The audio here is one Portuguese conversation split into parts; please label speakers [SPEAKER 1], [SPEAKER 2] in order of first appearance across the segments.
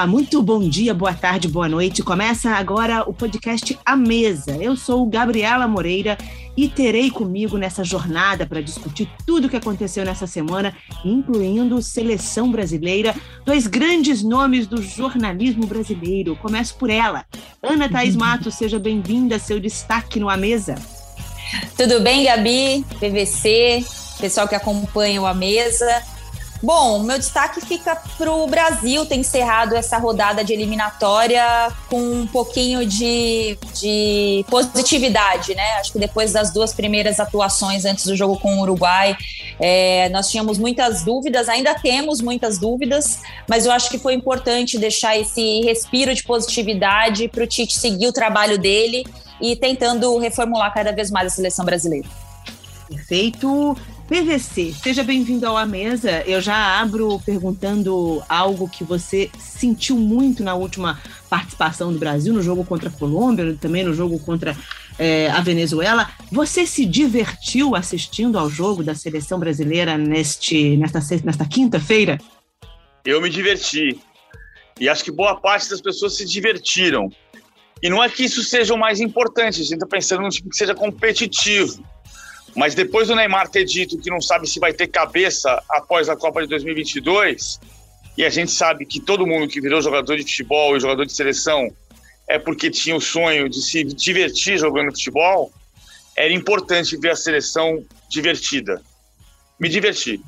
[SPEAKER 1] Olá, muito bom dia, boa tarde, boa noite. Começa agora o podcast A Mesa. Eu sou Gabriela Moreira e terei comigo nessa jornada para discutir tudo o que aconteceu nessa semana, incluindo seleção brasileira, dois grandes nomes do jornalismo brasileiro. Começo por ela. Ana Thaís Matos, seja bem-vinda, seu destaque no A Mesa.
[SPEAKER 2] Tudo bem, Gabi, PVC, pessoal que acompanha o A Mesa. Bom, meu destaque fica para o Brasil ter encerrado essa rodada de eliminatória com um pouquinho de, de positividade, né? Acho que depois das duas primeiras atuações antes do jogo com o Uruguai, é, nós tínhamos muitas dúvidas, ainda temos muitas dúvidas, mas eu acho que foi importante deixar esse respiro de positividade para o Tite seguir o trabalho dele e tentando reformular cada vez mais a seleção brasileira.
[SPEAKER 1] Perfeito. PVC, seja bem-vindo ao A Mesa. Eu já abro perguntando algo que você sentiu muito na última participação do Brasil, no jogo contra a Colômbia, também no jogo contra é, a Venezuela. Você se divertiu assistindo ao jogo da seleção brasileira neste, nesta, nesta quinta-feira?
[SPEAKER 3] Eu me diverti. E acho que boa parte das pessoas se divertiram. E não é que isso seja o mais importante, a gente está pensando num time que seja competitivo. Mas depois do Neymar ter dito que não sabe se vai ter cabeça após a Copa de 2022, e a gente sabe que todo mundo que virou jogador de futebol e jogador de seleção é porque tinha o sonho de se divertir jogando futebol, era importante ver a seleção divertida. Me diverti.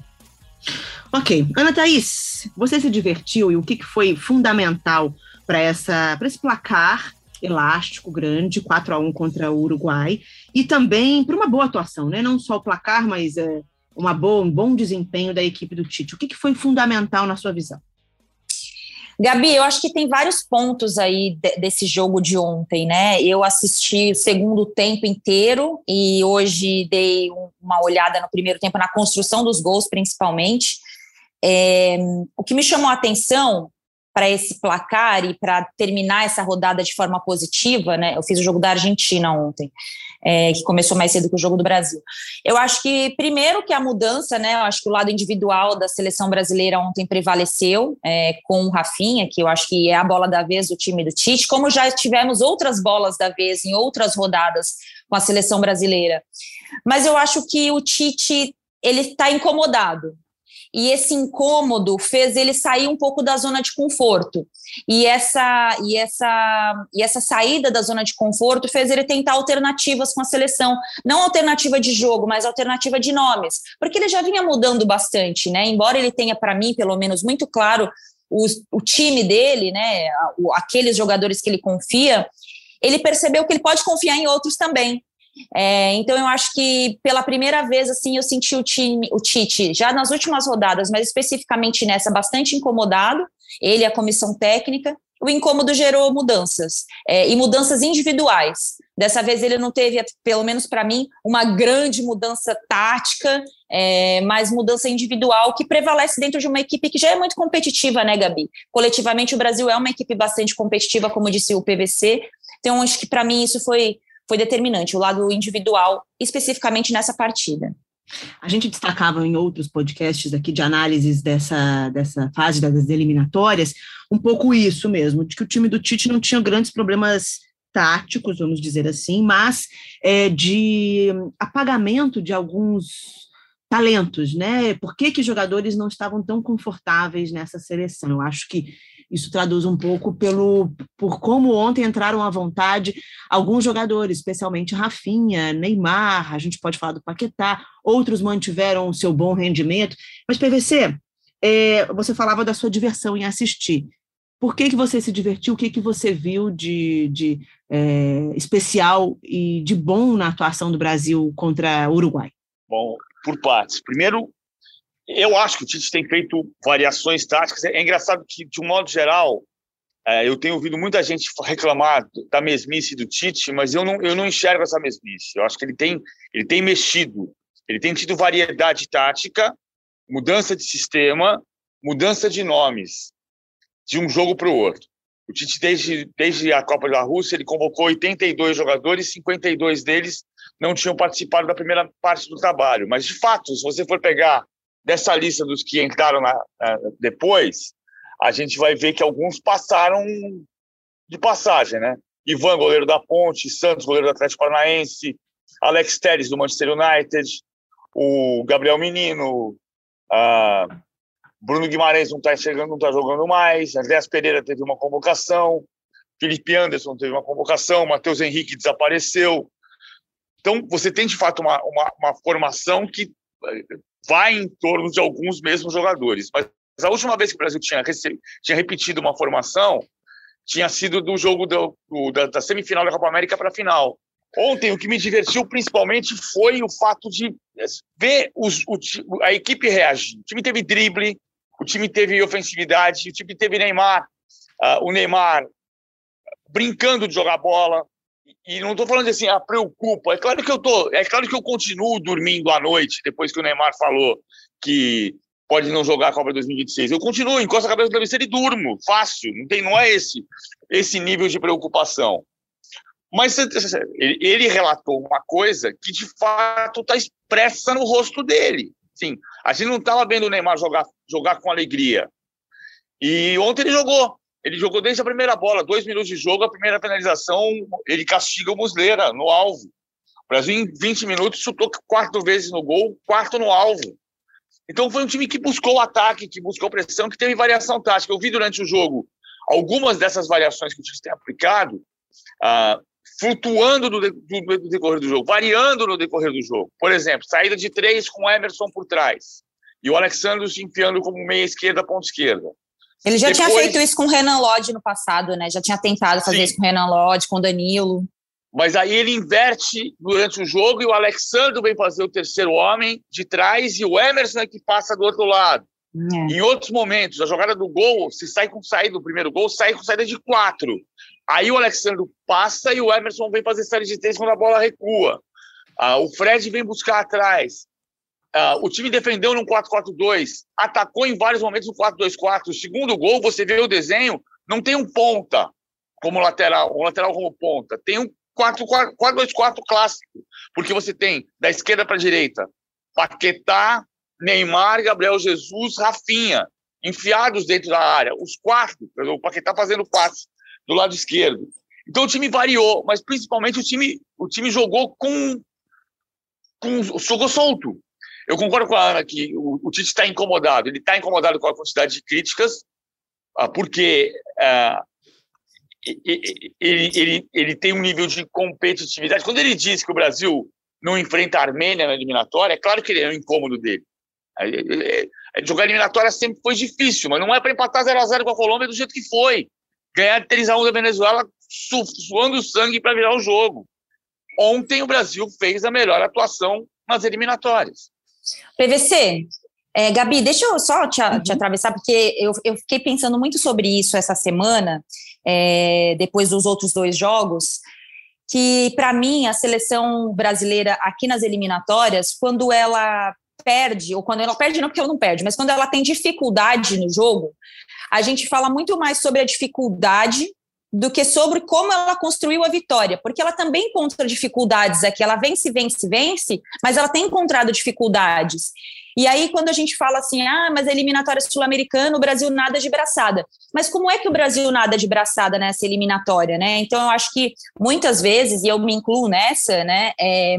[SPEAKER 1] Ok. Ana Thaís, você se divertiu e o que foi fundamental para esse placar elástico, grande, 4 a 1 contra o Uruguai, e também para uma boa atuação, né? não só o placar, mas é, uma boa, um bom desempenho da equipe do Tite. O que, que foi fundamental na sua visão?
[SPEAKER 2] Gabi, eu acho que tem vários pontos aí desse jogo de ontem, né? Eu assisti o segundo tempo inteiro e hoje dei uma olhada no primeiro tempo na construção dos gols, principalmente. É, o que me chamou a atenção para esse placar e para terminar essa rodada de forma positiva, né? Eu fiz o jogo da Argentina ontem, é, que começou mais cedo que o jogo do Brasil. Eu acho que, primeiro, que a mudança, né? Eu acho que o lado individual da seleção brasileira ontem prevaleceu é, com o Rafinha, que eu acho que é a bola da vez do time do Tite, como já tivemos outras bolas da vez em outras rodadas com a seleção brasileira. Mas eu acho que o Tite ele está incomodado e esse incômodo fez ele sair um pouco da zona de conforto. E essa e essa e essa saída da zona de conforto fez ele tentar alternativas com a seleção, não alternativa de jogo, mas alternativa de nomes, porque ele já vinha mudando bastante, né? Embora ele tenha para mim, pelo menos muito claro o, o time dele, né, aqueles jogadores que ele confia, ele percebeu que ele pode confiar em outros também. É, então eu acho que pela primeira vez assim eu senti o time, o Tite já nas últimas rodadas, mas especificamente nessa bastante incomodado. Ele e a comissão técnica. O incômodo gerou mudanças é, e mudanças individuais. Dessa vez ele não teve, pelo menos para mim, uma grande mudança tática, é, mas mudança individual que prevalece dentro de uma equipe que já é muito competitiva, né, Gabi? Coletivamente o Brasil é uma equipe bastante competitiva, como disse o PVC. Então acho que para mim isso foi foi determinante, o lado individual, especificamente nessa partida.
[SPEAKER 1] A gente destacava em outros podcasts aqui de análises dessa, dessa fase das eliminatórias, um pouco isso mesmo, de que o time do Tite não tinha grandes problemas táticos, vamos dizer assim, mas é, de apagamento de alguns talentos, né? Por que, que jogadores não estavam tão confortáveis nessa seleção? Eu acho que isso traduz um pouco pelo por como ontem entraram à vontade alguns jogadores, especialmente Rafinha, Neymar, a gente pode falar do Paquetá, outros mantiveram o seu bom rendimento. Mas, PVC, é, você falava da sua diversão em assistir. Por que, que você se divertiu? O que, que você viu de, de é, especial e de bom na atuação do Brasil contra o Uruguai?
[SPEAKER 3] Bom, por partes. Primeiro, eu acho que o Tite tem feito variações táticas. É engraçado que, de um modo geral, é, eu tenho ouvido muita gente reclamar da mesmice do Tite, mas eu não, eu não enxergo essa mesmice. Eu acho que ele tem, ele tem mexido, ele tem tido variedade tática, mudança de sistema, mudança de nomes, de um jogo para o outro. O Tite, desde, desde a Copa da Rússia, ele convocou 82 jogadores, 52 deles não tinham participado da primeira parte do trabalho. Mas, de fato, se você for pegar dessa lista dos que entraram na, depois, a gente vai ver que alguns passaram de passagem, né? Ivan, goleiro da Ponte, Santos, goleiro do Atlético Paranaense, Alex Telles, do Manchester United, o Gabriel Menino, Bruno Guimarães não está chegando, não está jogando mais, Andréas Pereira teve uma convocação, Felipe Anderson teve uma convocação, Matheus Henrique desapareceu. Então, você tem, de fato, uma, uma, uma formação que vai em torno de alguns mesmos jogadores. Mas a última vez que o Brasil tinha, tinha repetido uma formação tinha sido do jogo do, do, da, da, semifinal da Copa América para a final. Ontem, o que me divertiu principalmente foi o fato de ver os, o, a equipe reagir. O time teve drible, o time teve ofensividade, o time teve Neymar, uh, o Neymar brincando de jogar bola. E não estou falando assim, ah, preocupa. É claro que eu tô, é claro que eu continuo dormindo à noite depois que o Neymar falou que pode não jogar a Copa 2026. Eu continuo, encosto a cabeça no travesseiro e durmo, fácil. Não tem, não é esse esse nível de preocupação. Mas ele relatou uma coisa que de fato está expressa no rosto dele. Sim, a gente não estava vendo o Neymar jogar, jogar com alegria. E ontem ele jogou. Ele jogou desde a primeira bola, dois minutos de jogo, a primeira penalização, ele castiga o Muslera no alvo. O Brasil, em 20 minutos, chutou quatro vezes no gol, quarto no alvo. Então, foi um time que buscou ataque, que buscou pressão, que teve variação tática. Eu vi durante o jogo algumas dessas variações que o time tem aplicado, ah, flutuando no, decorrer do jogo, variando no decorrer do jogo. Por exemplo, saída de três com o Emerson por trás e o Alexandre se enfiando como meia esquerda, ponta esquerda.
[SPEAKER 2] Ele já Depois... tinha feito isso com o Renan Lodge no passado, né? Já tinha tentado fazer Sim. isso com o Renan Lodge, com o Danilo.
[SPEAKER 3] Mas aí ele inverte durante o jogo e o Alexandre vem fazer o terceiro homem de trás e o Emerson é que passa do outro lado. É. Em outros momentos, a jogada do gol, se sai com saída do primeiro gol, sai com saída de quatro. Aí o Alexandre passa e o Emerson vem fazer série de três quando a bola recua. Ah, o Fred vem buscar atrás. Uh, o time defendeu no 4-4-2, atacou em vários momentos no 4-2-4. O segundo gol, você vê o desenho, não tem um ponta como lateral, um lateral como ponta. Tem um 4-2-4 clássico, porque você tem da esquerda para a direita Paquetá, Neymar, Gabriel Jesus, Rafinha, enfiados dentro da área. Os quatro, o Paquetá fazendo passe do lado esquerdo. Então o time variou, mas principalmente o time, o time jogou com, com jogou solto. Eu concordo com a Ana que o, o Tite está incomodado. Ele está incomodado com a quantidade de críticas, ah, porque ah, ele, ele, ele tem um nível de competitividade. Quando ele diz que o Brasil não enfrenta a Armênia na eliminatória, é claro que ele é um incômodo dele. Jogar eliminatória sempre foi difícil, mas não é para empatar 0x0 com a Colômbia do jeito que foi. Ganhar 3x1 da Venezuela suando sangue para virar o jogo. Ontem o Brasil fez a melhor atuação nas eliminatórias.
[SPEAKER 2] PVC, é, Gabi, deixa eu só te, uhum. te atravessar, porque eu, eu, fiquei pensando muito sobre isso essa semana, é, depois dos outros dois jogos, que para mim a seleção brasileira aqui nas eliminatórias, quando ela perde, ou quando ela perde, não porque ela não perde, mas quando ela tem dificuldade no jogo, a gente fala muito mais sobre a dificuldade do que sobre como ela construiu a vitória, porque ela também encontra dificuldades aqui, ela vence, vence, vence, mas ela tem encontrado dificuldades. E aí, quando a gente fala assim, ah, mas a eliminatória sul-americana, o Brasil nada de braçada. Mas como é que o Brasil nada de braçada nessa eliminatória, né? Então, eu acho que muitas vezes, e eu me incluo nessa, né? É,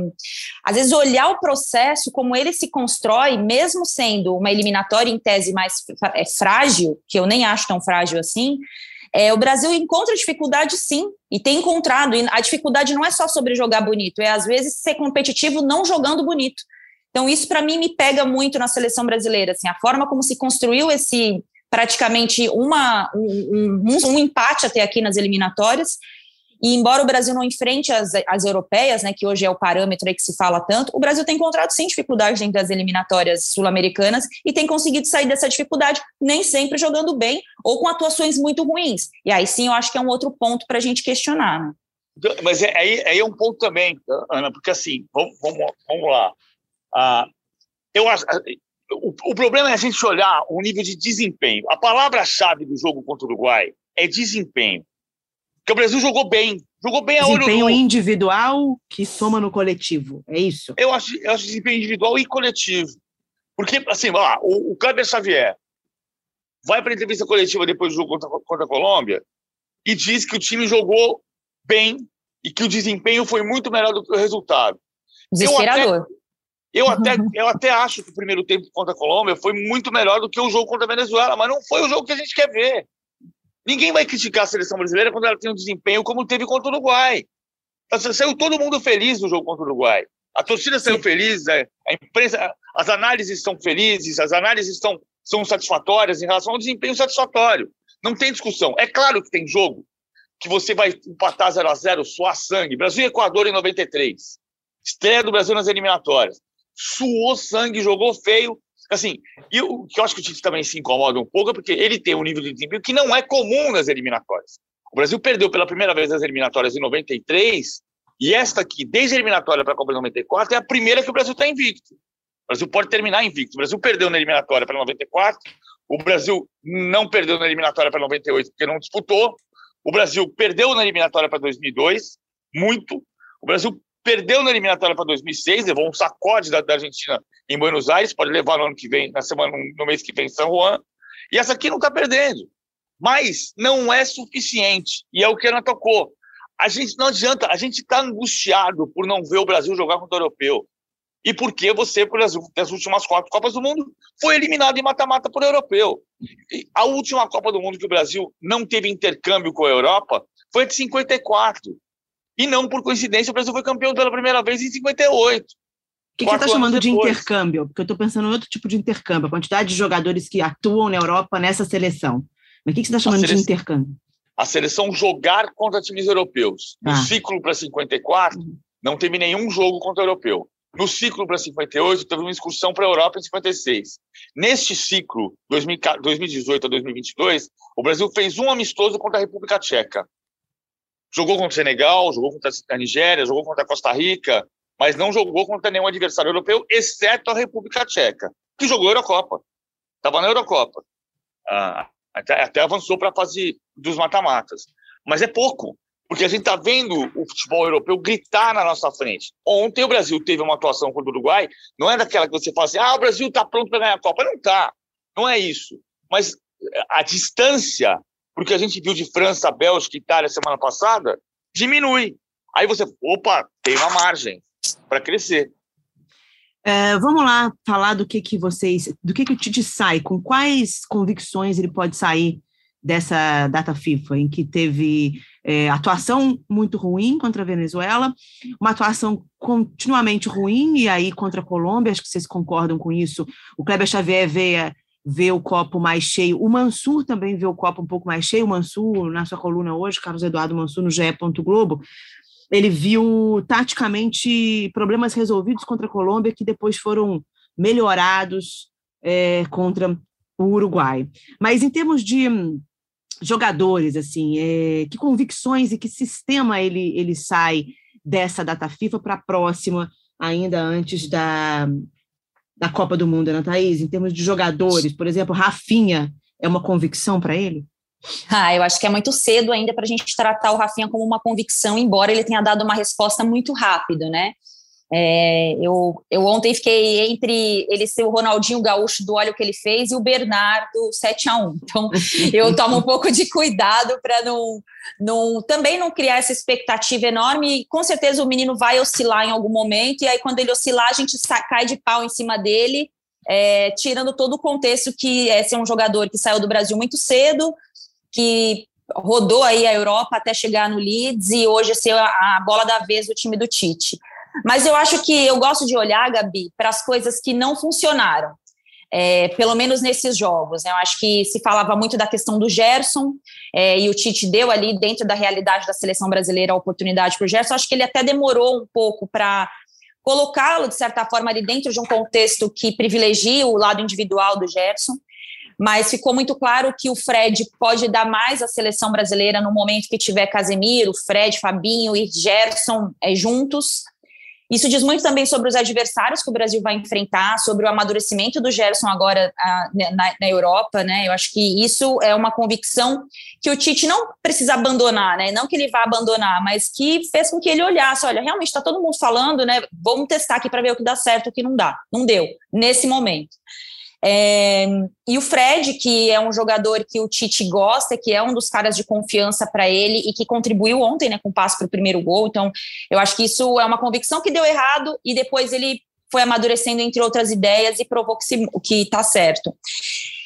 [SPEAKER 2] às vezes, olhar o processo, como ele se constrói, mesmo sendo uma eliminatória em tese mais é, frágil, que eu nem acho tão frágil assim, é, o Brasil encontra dificuldade sim, e tem encontrado. E a dificuldade não é só sobre jogar bonito, é às vezes ser competitivo não jogando bonito. Então, isso para mim me pega muito na seleção brasileira, assim, a forma como se construiu esse praticamente uma, um, um, um empate até aqui nas eliminatórias. E embora o Brasil não enfrente as, as europeias, né, que hoje é o parâmetro aí que se fala tanto, o Brasil tem encontrado sim dificuldade dentro das eliminatórias sul-americanas e tem conseguido sair dessa dificuldade, nem sempre jogando bem ou com atuações muito ruins. E aí sim eu acho que é um outro ponto para a gente questionar. Né?
[SPEAKER 3] Mas é, aí, aí é um ponto também, Ana, porque assim, vamos, vamos, vamos lá. Ah, eu acho, o, o, problema é a gente olhar o nível de desempenho. A palavra-chave do jogo contra o Uruguai é desempenho. Porque o Brasil jogou bem. Jogou bem a
[SPEAKER 1] olho Desempenho individual que soma no coletivo. É isso?
[SPEAKER 3] Eu acho, eu acho desempenho individual e coletivo. Porque, assim, lá, o, o Kleber Xavier, vai para a entrevista coletiva depois do jogo contra, contra a Colômbia e diz que o time jogou bem e que o desempenho foi muito melhor do que o resultado.
[SPEAKER 2] Desesperador.
[SPEAKER 3] Eu até, eu até, eu até acho que o primeiro tempo contra a Colômbia foi muito melhor do que o jogo contra a Venezuela, mas não foi o jogo que a gente quer ver. Ninguém vai criticar a seleção brasileira quando ela tem um desempenho como teve contra o Uruguai. Saiu todo mundo feliz no jogo contra o Uruguai. A torcida saiu Sim. feliz, a imprensa, as análises estão felizes, as análises estão, são satisfatórias em relação ao desempenho satisfatório. Não tem discussão. É claro que tem jogo que você vai empatar 0 a 0 suar sangue. Brasil e Equador em 93. Estreia do Brasil nas eliminatórias. Suou sangue, jogou feio. Assim, e o que eu acho que o Tite também se incomoda um pouco é porque ele tem um nível de desempenho que não é comum nas eliminatórias. O Brasil perdeu pela primeira vez as eliminatórias em 93 e esta aqui, desde a eliminatória para a Copa de 94, é a primeira que o Brasil está invicto. O Brasil pode terminar invicto. O Brasil perdeu na eliminatória para 94, o Brasil não perdeu na eliminatória para 98 porque não disputou. O Brasil perdeu na eliminatória para 2002, muito. O Brasil perdeu na eliminatória para 2006, levou um sacode da, da, Argentina em Buenos Aires, pode levar no ano que vem, na semana, no mês que vem em São Juan. E essa aqui não está perdendo. Mas não é suficiente. E é o que ela tocou. A gente não adianta, a gente está angustiado por não ver o Brasil jogar contra o europeu. E porque você, por exemplo, nas últimas quatro Copas do Mundo, foi eliminado em mata-mata por europeu. E a última Copa do Mundo que o Brasil não teve intercâmbio com a Europa foi de 54. E não por coincidência, o Brasil foi campeão pela primeira vez em 58.
[SPEAKER 1] O que, que você está chamando de intercâmbio? Porque eu estou pensando em outro tipo de intercâmbio, a quantidade de jogadores que atuam na Europa nessa seleção. Mas o que, que você está chamando seleção, de intercâmbio?
[SPEAKER 3] A seleção jogar contra times europeus. No ah. ciclo para 54, não teve nenhum jogo contra o europeu. No ciclo para 58, teve uma excursão para a Europa em 56. Neste ciclo, 2018 a 2022, o Brasil fez um amistoso contra a República Tcheca. Jogou contra o Senegal, jogou contra a Nigéria, jogou contra a Costa Rica, mas não jogou contra nenhum adversário europeu, exceto a República Tcheca, que jogou a Eurocopa. Estava na Eurocopa. Ah, até, até avançou para a fase dos mata-matas. Mas é pouco porque a gente está vendo o futebol europeu gritar na nossa frente. Ontem o Brasil teve uma atuação contra o Uruguai, não é daquela que você fala assim, ah, o Brasil está pronto para ganhar a Copa. Não está, não é isso. Mas a distância, porque a gente viu de França, Bélgica, Itália semana passada, diminui. Aí você, opa, tem uma margem para crescer.
[SPEAKER 1] É, vamos lá falar do que que vocês, do que que o Tite sai, com quais convicções ele pode sair dessa data FIFA, em que teve é, atuação muito ruim contra a Venezuela, uma atuação continuamente ruim, e aí contra a Colômbia, acho que vocês concordam com isso, o Kleber Xavier vê, vê o copo mais cheio, o Mansur também vê o copo um pouco mais cheio, o Mansur, na sua coluna hoje, Carlos Eduardo Mansur, no GE. Globo, ele viu taticamente problemas resolvidos contra a Colômbia que depois foram melhorados é, contra o Uruguai. Mas em termos de jogadores, assim, é, que convicções e que sistema ele, ele sai dessa data FIFA para a próxima, ainda antes da, da Copa do Mundo, Ana Thaís? Em termos de jogadores, por exemplo, Rafinha é uma convicção para ele?
[SPEAKER 2] Ah, eu acho que é muito cedo ainda para a gente tratar o Rafinha como uma convicção, embora ele tenha dado uma resposta muito rápida, né? É, eu, eu ontem fiquei entre ele ser o Ronaldinho Gaúcho do olho que ele fez e o Bernardo 7 a 1 Então, eu tomo um pouco de cuidado para não, não também não criar essa expectativa enorme. E, com certeza o menino vai oscilar em algum momento, e aí, quando ele oscilar, a gente cai de pau em cima dele, é, tirando todo o contexto que é ser um jogador que saiu do Brasil muito cedo, que rodou aí a Europa até chegar no Leeds e hoje ser a, a bola da vez do time do Tite. Mas eu acho que eu gosto de olhar, Gabi, para as coisas que não funcionaram. É, pelo menos nesses jogos. Né? Eu acho que se falava muito da questão do Gerson, é, e o Tite deu ali, dentro da realidade da seleção brasileira, a oportunidade para o Gerson. Acho que ele até demorou um pouco para colocá-lo, de certa forma, ali dentro de um contexto que privilegia o lado individual do Gerson. Mas ficou muito claro que o Fred pode dar mais à seleção brasileira no momento que tiver Casemiro, Fred, Fabinho e Gerson é, juntos. Isso diz muito também sobre os adversários que o Brasil vai enfrentar, sobre o amadurecimento do Gerson agora a, na, na, Europa, né? Eu acho que isso é uma convicção que o Tite não precisa abandonar, né? Não que ele vá abandonar, mas que fez com que ele olhasse, olha, realmente está todo mundo falando, né? Vamos testar aqui para ver o que dá certo, o que não dá. Não deu nesse momento. É, e o Fred, que é um jogador que o Tite gosta, que é um dos caras de confiança para ele e que contribuiu ontem né, com o passe para o primeiro gol. Então, eu acho que isso é uma convicção que deu errado e depois ele foi amadurecendo entre outras ideias e provou que está certo.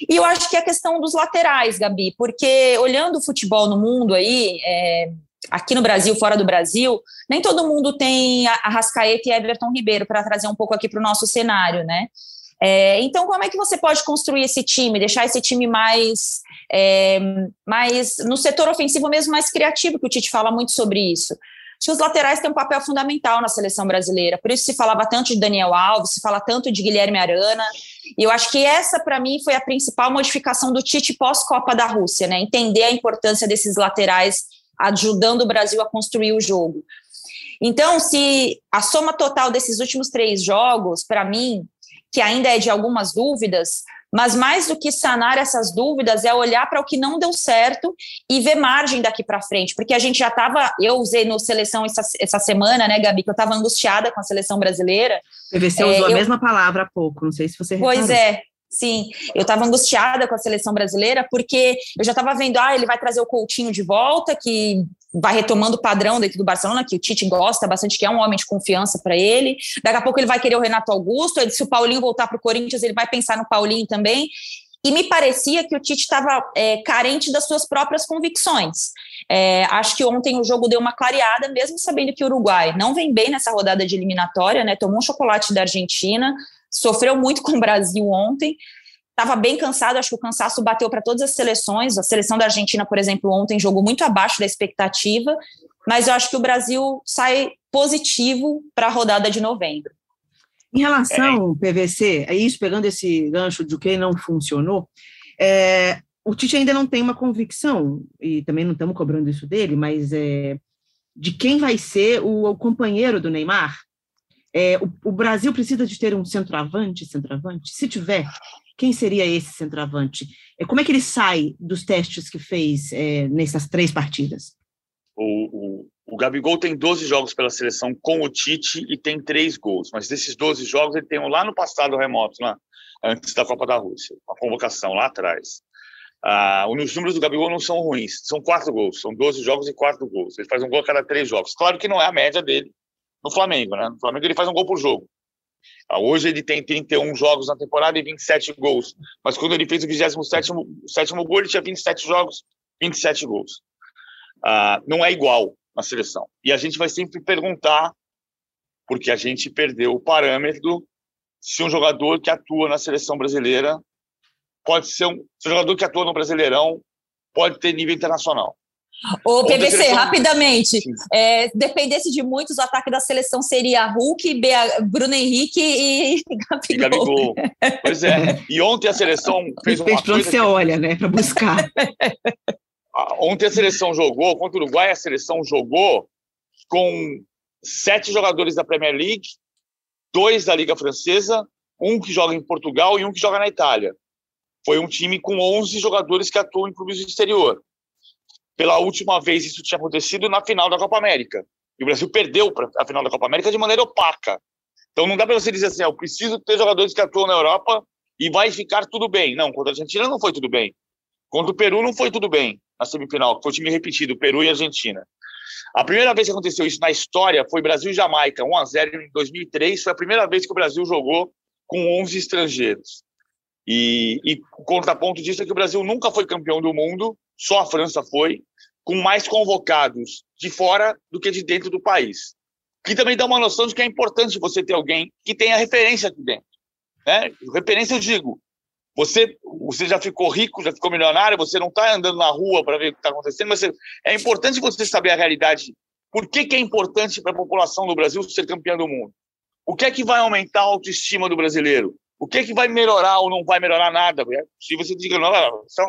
[SPEAKER 2] E eu acho que é a questão dos laterais, Gabi, porque olhando o futebol no mundo aí, é, aqui no Brasil, fora do Brasil, nem todo mundo tem a Rascaeta e Everton Ribeiro para trazer um pouco aqui para o nosso cenário, né? É, então, como é que você pode construir esse time, deixar esse time mais, é, mais no setor ofensivo mesmo, mais criativo, que o Tite fala muito sobre isso? Acho que os laterais têm um papel fundamental na seleção brasileira, por isso se falava tanto de Daniel Alves, se fala tanto de Guilherme Arana, e eu acho que essa, para mim, foi a principal modificação do Tite pós-Copa da Rússia, né? Entender a importância desses laterais ajudando o Brasil a construir o jogo. Então, se a soma total desses últimos três jogos, para mim, que ainda é de algumas dúvidas, mas mais do que sanar essas dúvidas é olhar para o que não deu certo e ver margem daqui para frente, porque a gente já estava, eu usei no seleção essa, essa semana, né, Gabi, que eu estava angustiada com a seleção brasileira.
[SPEAKER 1] PVC é, usou eu, a mesma palavra há pouco, não sei se você
[SPEAKER 2] reparou. Pois é, Sim, eu estava angustiada com a seleção brasileira, porque eu já estava vendo, ah, ele vai trazer o Coutinho de volta, que vai retomando o padrão dentro do Barcelona, que o Tite gosta bastante, que é um homem de confiança para ele. Daqui a pouco ele vai querer o Renato Augusto, se o Paulinho voltar para o Corinthians, ele vai pensar no Paulinho também. E me parecia que o Tite estava é, carente das suas próprias convicções. É, acho que ontem o jogo deu uma clareada, mesmo sabendo que o Uruguai não vem bem nessa rodada de eliminatória, né? Tomou um chocolate da Argentina, sofreu muito com o Brasil ontem. Estava bem cansado, acho que o cansaço bateu para todas as seleções. A seleção da Argentina, por exemplo, ontem jogou muito abaixo da expectativa, mas eu acho que o Brasil sai positivo para a rodada de novembro.
[SPEAKER 1] Em relação ao PVC, é isso, pegando esse gancho de o que não funcionou, é, o Tite ainda não tem uma convicção, e também não estamos cobrando isso dele, mas é, de quem vai ser o, o companheiro do Neymar. É, o, o, Brasil precisa de ter um centroavante, centroavante? Se tiver, quem seria esse centroavante? É, como é que ele sai dos testes que fez é, nessas três partidas?
[SPEAKER 3] O, o, o Gabigol tem 12 jogos pela seleção com o Tite e tem três gols, mas desses 12 jogos ele tem um lá no passado remoto, lá, antes da Copa da Rússia, uma convocação lá atrás. Ah, os números do Gabigol não são ruins, são quatro gols, são 12 jogos e quatro gols. Ele faz um gol a cada três jogos. Claro que não é a média dele, no Flamengo, né? No Flamengo ele faz um gol por jogo. Ah, hoje ele tem 31 jogos na temporada e 27 gols. Mas quando ele fez o 27 sétimo gol, ele tinha 27 jogos, 27 gols. Ah, não é igual na seleção. E a gente vai sempre perguntar, porque a gente perdeu o parâmetro, se um jogador que atua na seleção brasileira pode ser um, se um jogador que atua no Brasileirão pode ter nível internacional.
[SPEAKER 2] O PVC, rapidamente, é, dependesse de muitos, o ataque da seleção seria Hulk, Bea, Bruno Henrique e Gabigol. E Gabigol.
[SPEAKER 3] Pois é. E ontem a seleção fez
[SPEAKER 1] uma coisa... você que... olha, né, para buscar.
[SPEAKER 3] ontem a seleção jogou, contra o Uruguai, a seleção jogou com sete jogadores da Premier League, dois da Liga Francesa, um que joga em Portugal e um que joga na Itália. Foi um time com 11 jogadores que atuam em clubes do exterior. Pela última vez isso tinha acontecido na final da Copa América. E o Brasil perdeu a final da Copa América de maneira opaca. Então não dá para você dizer assim, ah, eu preciso ter jogadores que atuam na Europa e vai ficar tudo bem. Não, contra a Argentina não foi tudo bem. Contra o Peru não foi tudo bem na semifinal, foi o time repetido, Peru e Argentina. A primeira vez que aconteceu isso na história foi Brasil e Jamaica, 1 a 0 em 2003, foi a primeira vez que o Brasil jogou com 11 estrangeiros. E, e contraponto disso é que o Brasil nunca foi campeão do mundo, só a França foi, com mais convocados de fora do que de dentro do país. Que também dá uma noção de que é importante você ter alguém que tenha referência aqui dentro. Né? Referência, eu digo, você, você já ficou rico, já ficou milionário, você não está andando na rua para ver o que está acontecendo, mas é importante você saber a realidade. Por que, que é importante para a população do Brasil ser campeã do mundo? O que é que vai aumentar a autoestima do brasileiro? O que que vai melhorar ou não vai melhorar nada? Se você diga, não,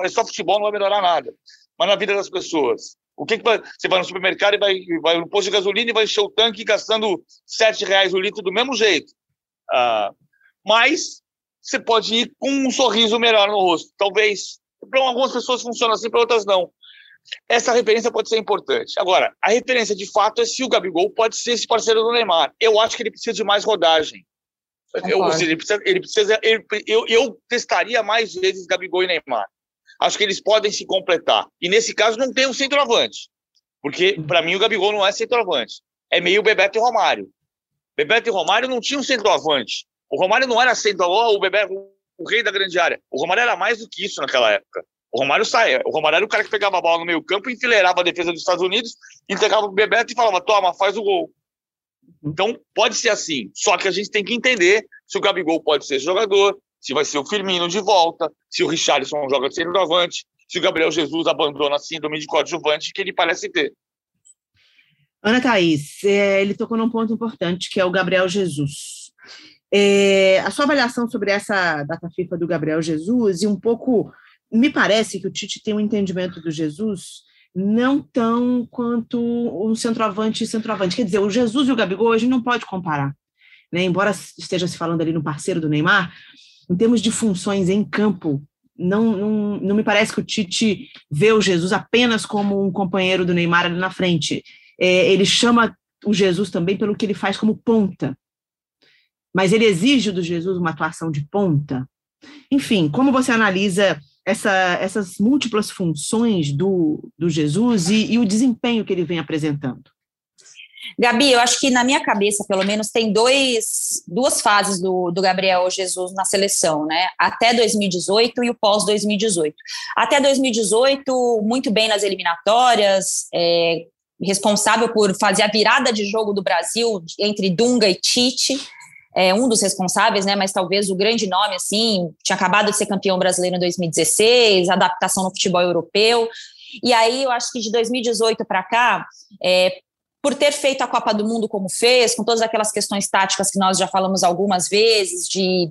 [SPEAKER 3] é só futebol, não vai melhorar nada. Mas na vida das pessoas. O que, que vai, você vai no supermercado e vai, vai no posto de gasolina e vai encher o tanque gastando sete reais o litro do mesmo jeito. Ah, mas você pode ir com um sorriso melhor no rosto. Talvez. Para algumas pessoas funciona assim, para outras não. Essa referência pode ser importante. Agora, a referência de fato é se o Gabigol pode ser esse parceiro do Neymar. Eu acho que ele precisa de mais rodagem. Eu, ou seja, ele precisa, ele precisa ele, eu, eu testaria mais vezes Gabigol e Neymar. Acho que eles podem se completar. E nesse caso não tem um centroavante. Porque, para mim, o Gabigol não é centroavante. É meio Bebeto e Romário. Bebeto e Romário não tinham centroavante. O Romário não era centroavante, o Bebeto, o rei da grande área. O Romário era mais do que isso naquela época. O Romário saía. O Romário era o cara que pegava a bola no meio campo, enfileirava a defesa dos Estados Unidos, entregava o Bebeto e falava, toma, faz o gol. Então, pode ser assim. Só que a gente tem que entender se o Gabigol pode ser jogador, se vai ser o Firmino de volta, se o Richarlison joga de centroavante, se o Gabriel Jesus abandona a síndrome de coadjuvante que ele parece ter.
[SPEAKER 1] Ana Thaís, é, ele tocou num ponto importante, que é o Gabriel Jesus. É, a sua avaliação sobre essa data FIFA do Gabriel Jesus, e um pouco, me parece que o Tite tem um entendimento do Jesus não tão quanto um centroavante e centroavante. Quer dizer, o Jesus e o Gabigol hoje não pode comparar. Né? Embora esteja se falando ali no parceiro do Neymar, em termos de funções em campo, não, não, não me parece que o Tite vê o Jesus apenas como um companheiro do Neymar ali na frente. É, ele chama o Jesus também pelo que ele faz como ponta. Mas ele exige do Jesus uma atuação de ponta. Enfim, como você analisa essa, essas múltiplas funções do, do Jesus e, e o desempenho que ele vem apresentando?
[SPEAKER 2] Gabi, eu acho que na minha cabeça, pelo menos, tem dois, duas fases do, do Gabriel Jesus na seleção, né? Até 2018 e o pós-2018. Até 2018, muito bem nas eliminatórias, é, responsável por fazer a virada de jogo do Brasil entre Dunga e Tite. É um dos responsáveis, né? Mas talvez o grande nome, assim, tinha acabado de ser campeão brasileiro em 2016, adaptação no futebol europeu. E aí, eu acho que de 2018 para cá, é, por ter feito a Copa do Mundo como fez, com todas aquelas questões táticas que nós já falamos algumas vezes, de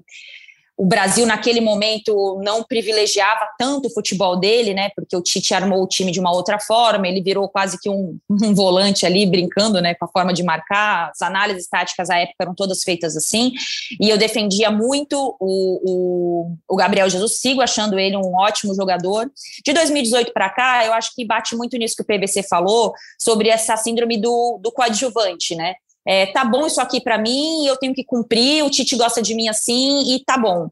[SPEAKER 2] o Brasil naquele momento não privilegiava tanto o futebol dele, né? Porque o Tite armou o time de uma outra forma, ele virou quase que um, um volante ali, brincando, né? Com a forma de marcar. As análises táticas à época eram todas feitas assim. E eu defendia muito o, o, o Gabriel Jesus, sigo achando ele um ótimo jogador. De 2018 para cá, eu acho que bate muito nisso que o PVC falou sobre essa síndrome do, do coadjuvante, né? É, tá bom isso aqui para mim, eu tenho que cumprir, o Tite gosta de mim assim e tá bom.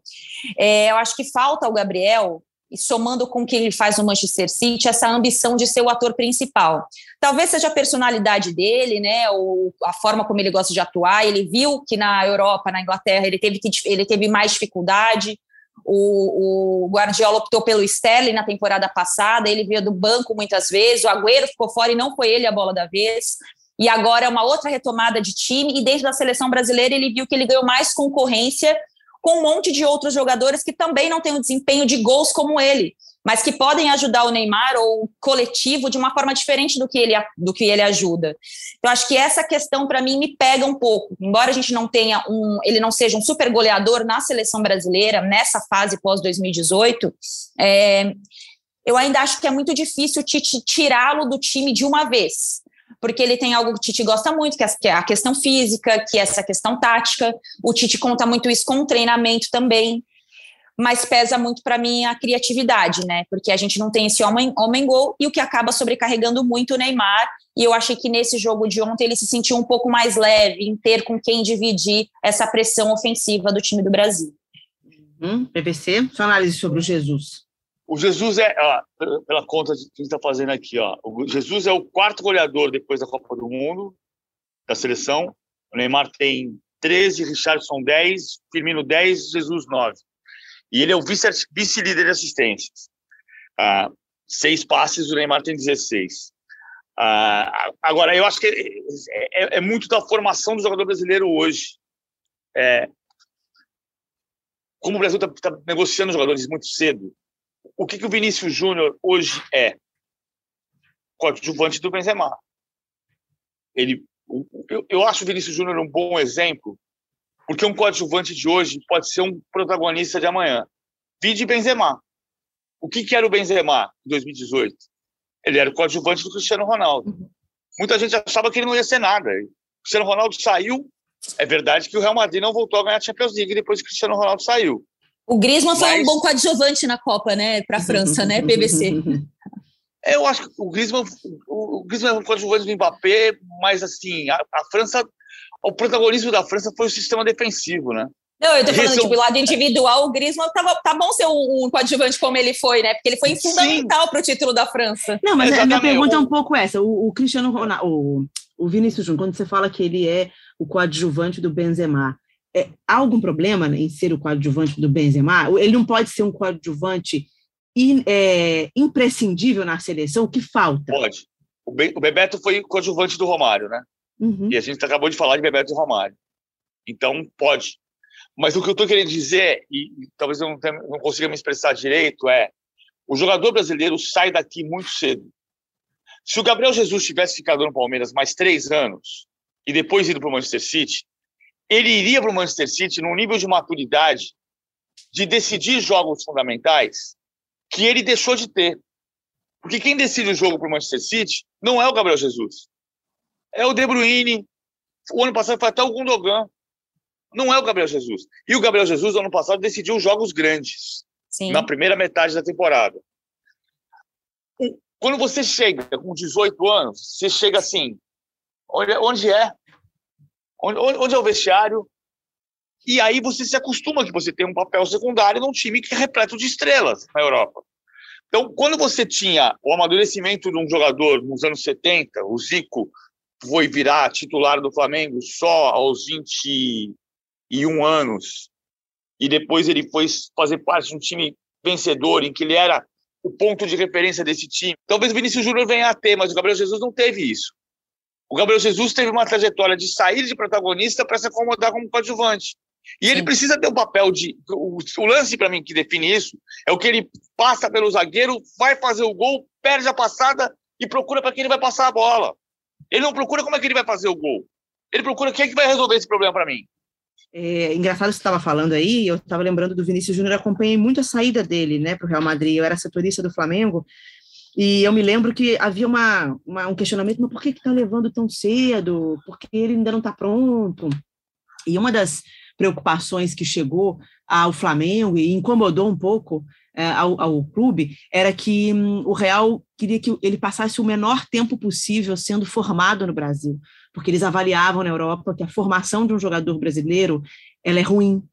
[SPEAKER 2] É, eu acho que falta ao Gabriel, e somando com o que ele faz no Manchester City, essa ambição de ser o ator principal. Talvez seja a personalidade dele, né, ou a forma como ele gosta de atuar. Ele viu que na Europa, na Inglaterra, ele teve, que, ele teve mais dificuldade. O, o, Guardiola optou pelo Sterling na temporada passada, ele veio do banco muitas vezes, o Agüero ficou fora e não foi ele a bola da vez e agora é uma outra retomada de time, e desde a seleção brasileira ele viu que ele ganhou mais concorrência com um monte de outros jogadores que também não têm um desempenho de gols como ele, mas que podem ajudar o Neymar ou o coletivo de uma forma diferente do que ele, do que ele ajuda. Então, acho que essa questão, para mim, me pega um pouco. Embora a gente não tenha um. ele não seja um super goleador na seleção brasileira, nessa fase pós-2018, é, eu ainda acho que é muito difícil tirá-lo do time de uma vez porque ele tem algo que o Tite gosta muito, é que é a questão física, que é essa questão tática. O Tite conta muito isso com o treinamento também. Mas pesa muito para mim a criatividade, né? Porque a gente não tem esse homem, homem gol e o que acaba sobrecarregando muito o Neymar. E eu achei que nesse jogo de ontem ele se sentiu um pouco mais leve em ter com quem dividir essa pressão ofensiva do time do Brasil.
[SPEAKER 1] Uhum. PVC, sua análise sobre o Jesus.
[SPEAKER 3] O Jesus é, ó, pela conta que a gente está fazendo aqui, ó, o Jesus é o quarto goleador depois da Copa do Mundo, da seleção. O Neymar tem 13, Richardson 10, Firmino 10, Jesus 9. E ele é o vice-líder vice de assistências. Ah, seis passes, o Neymar tem 16. Ah, agora, eu acho que é, é, é, muito da formação do jogador brasileiro hoje. É, como o Brasil está tá negociando jogadores muito cedo, o que, que o Vinícius Júnior hoje é? Coadjuvante do Benzema. Ele, eu, eu acho o Vinícius Júnior um bom exemplo, porque um coadjuvante de hoje pode ser um protagonista de amanhã. Vide Benzema. O que, que era o Benzema em 2018? Ele era o coadjuvante do Cristiano Ronaldo. Uhum. Muita gente achava que ele não ia ser nada. O Cristiano Ronaldo saiu. É verdade que o Real Madrid não voltou a ganhar a Champions League depois que o Cristiano Ronaldo saiu.
[SPEAKER 2] O Griezmann foi um bom coadjuvante na Copa, né, para a França, né, PVC.
[SPEAKER 3] Eu acho que o Griezmann, o Griezmann é um coadjuvante do Mbappé, mas assim, a, a, França, o protagonismo da França foi o sistema defensivo, né?
[SPEAKER 2] Não, eu tô falando, Esse tipo, é... lado individual, o Griezmann tava, tá bom ser um, um coadjuvante como ele foi, né? Porque ele foi fundamental para o título da França.
[SPEAKER 1] Não, mas a minha pergunta é um pouco essa. O, o Cristiano Ronaldo, o, o Vinícius Júnior, quando você fala que ele é o coadjuvante do Benzema, é, há algum problema né, em ser o coadjuvante do Benzema? Ele não pode ser um coadjuvante in, é, imprescindível na seleção? O que falta?
[SPEAKER 3] Pode. O, Be o Bebeto foi coadjuvante do Romário, né? Uhum. E a gente acabou de falar de Bebeto e Romário. Então, pode. Mas o que eu estou querendo dizer, e, e talvez eu não, tenha, não consiga me expressar direito, é o jogador brasileiro sai daqui muito cedo. Se o Gabriel Jesus tivesse ficado no Palmeiras mais três anos e depois ido para o Manchester City, ele iria para o Manchester City num nível de maturidade de decidir jogos fundamentais que ele deixou de ter. Porque quem decide o jogo para o Manchester City não é o Gabriel Jesus. É o De Bruyne. O ano passado foi até o Gundogan. Não é o Gabriel Jesus. E o Gabriel Jesus, no ano passado, decidiu jogos grandes. Sim. Na primeira metade da temporada. Quando você chega com 18 anos, você chega assim: onde, onde é? Onde, onde é o vestiário? E aí você se acostuma que você tem um papel secundário num time que é repleto de estrelas na Europa. Então, quando você tinha o amadurecimento de um jogador nos anos 70, o Zico foi virar titular do Flamengo só aos 21 anos, e depois ele foi fazer parte de um time vencedor, em que ele era o ponto de referência desse time. Talvez o Vinícius Júnior venha a ter, mas o Gabriel Jesus não teve isso. O Gabriel Jesus teve uma trajetória de sair de protagonista para se acomodar como coadjuvante. E ele precisa ter um papel de. O, o lance, para mim, que define isso é o que ele passa pelo zagueiro, vai fazer o gol, perde a passada e procura para quem ele vai passar a bola. Ele não procura como é que ele vai fazer o gol. Ele procura quem é que vai resolver esse problema para mim.
[SPEAKER 1] É, engraçado você estava falando aí, eu estava lembrando do Vinícius Júnior, acompanhei muito a saída dele né, para o Real Madrid. Eu era setorista do Flamengo e eu me lembro que havia uma, uma um questionamento: mas por que está levando tão cedo? Porque ele ainda não está pronto. E uma das preocupações que chegou ao Flamengo e incomodou um pouco é, ao, ao, clube era que hum, o Real queria que ele passasse o menor tempo possível sendo formado no Brasil, porque eles avaliavam na Europa que a formação de um jogador brasileiro ela é ruim,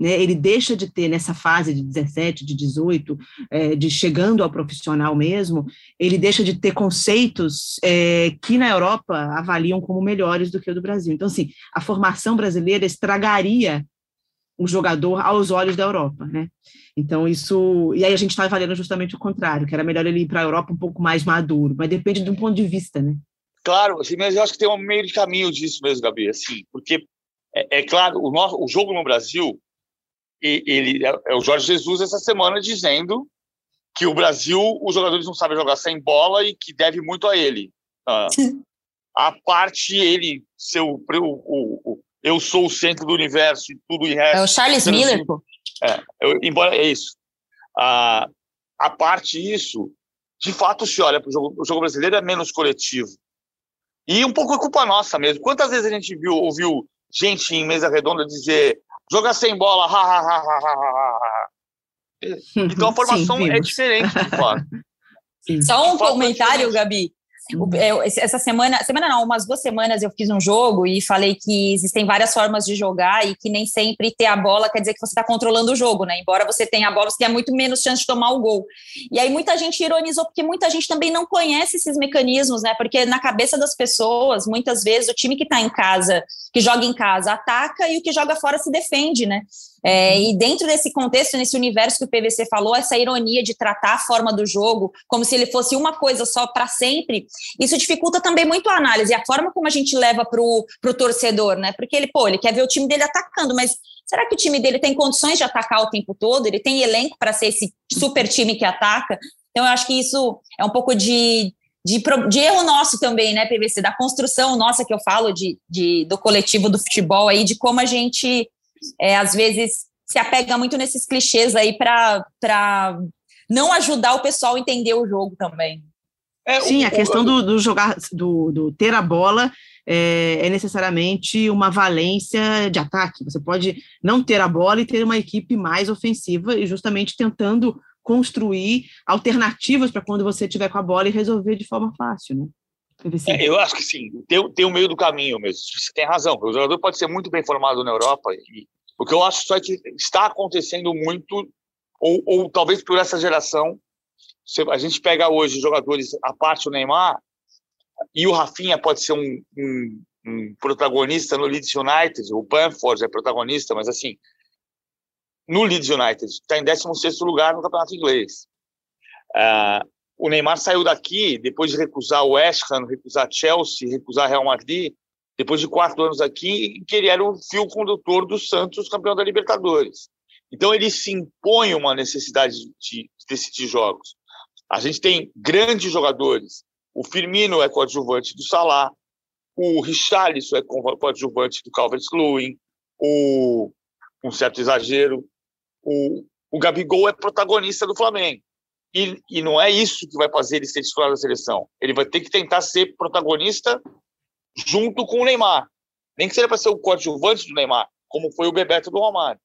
[SPEAKER 1] né, ele deixa de ter nessa fase de 17, de 18, é, de chegando ao profissional mesmo, ele deixa de ter conceitos é, que na Europa avaliam como melhores do que o do Brasil. Então, assim, a formação brasileira estragaria o jogador aos olhos da Europa, né? Então, isso. E aí a gente está avaliando justamente o contrário, que era melhor ele ir para a Europa um pouco mais maduro, mas depende de um ponto de vista, né?
[SPEAKER 3] Claro, assim, mas eu acho que tem um meio de caminho disso mesmo, Gabi, assim, porque é, é claro, o, nosso, o jogo no Brasil ele é, é o Jorge Jesus essa semana dizendo que o Brasil, os jogadores não sabem jogar sem bola e que deve muito a ele. Ah, a parte ele ser o, o, o, eu sou o centro do universo e tudo e resto.
[SPEAKER 2] É o Charles Miller, assim, pô.
[SPEAKER 3] É, eu, embora é isso. Ah, a parte isso, de fato se olha para o jogo, o jogo brasileiro é menos coletivo. E um pouco é culpa nossa mesmo. Quantas vezes a gente viu, ouviu gente em mesa redonda dizer jogar sem bola, ha, ha, ha, ha, ha, ha. Então a formação Sim, é diferente, de.
[SPEAKER 2] Só um comentário, Gabi. É, essa semana, semana não, umas duas semanas eu fiz um jogo e falei que existem várias formas de jogar e que nem sempre ter a bola quer dizer que você está controlando o jogo, né? Embora você tenha a bola, você tenha muito menos chance de tomar o gol. E aí muita gente ironizou porque muita gente também não conhece esses mecanismos, né? Porque na cabeça das pessoas, muitas vezes o time que está em casa, que joga em casa, ataca e o que joga fora se defende, né? É, uhum. e dentro desse contexto, nesse universo que o PVC falou, essa ironia de tratar a forma do jogo como se ele fosse uma coisa só para sempre, isso dificulta também muito a análise, a forma como a gente leva para o torcedor, né? Porque ele, pô, ele quer ver o time dele atacando, mas será que o time dele tem condições de atacar o tempo todo? Ele tem elenco para ser esse super time que ataca? Então, eu acho que isso é um pouco de, de, de, erro nosso também, né, PVC, da construção nossa que eu falo de, de, do coletivo do futebol aí, de como a gente é, às vezes se apega muito nesses clichês aí para não ajudar o pessoal a entender o jogo também.
[SPEAKER 1] É, Sim, o, a questão o, do, do, jogar, do, do, ter a bola é, é, necessariamente uma valência de ataque. Você pode não ter a bola e ter uma equipe mais ofensiva e justamente tentando construir alternativas para quando você tiver com a bola e resolver de forma fácil, né?
[SPEAKER 3] É, eu acho que sim, tem, tem o meio do caminho mesmo. Você tem razão. O jogador pode ser muito bem formado na Europa e O que eu acho só é que está acontecendo muito, ou, ou talvez por essa geração, a gente pega hoje jogadores, a parte do Neymar, e o Rafinha pode ser um, um, um protagonista no Leeds United, o Bamford é protagonista, mas assim, no Leeds United, está em 16º lugar no campeonato inglês. Uh, o Neymar saiu daqui depois de recusar o West Ham, recusar Chelsea, recusar Real Madrid, depois de quatro anos aqui, que ele era o fio condutor do Santos, campeão da Libertadores. Então ele se impõe uma necessidade de decidir jogos. A gente tem grandes jogadores. O Firmino é coadjuvante do Salah, o Richarlison é coadjuvante do Calvert-Lewin, o um certo exagero, o, o Gabigol é protagonista do Flamengo. E, e não é isso que vai fazer ele ser titular da seleção. Ele vai ter que tentar ser protagonista junto com o Neymar. Nem que seja para ser o coadjuvante do Neymar, como foi o Bebeto do Romário.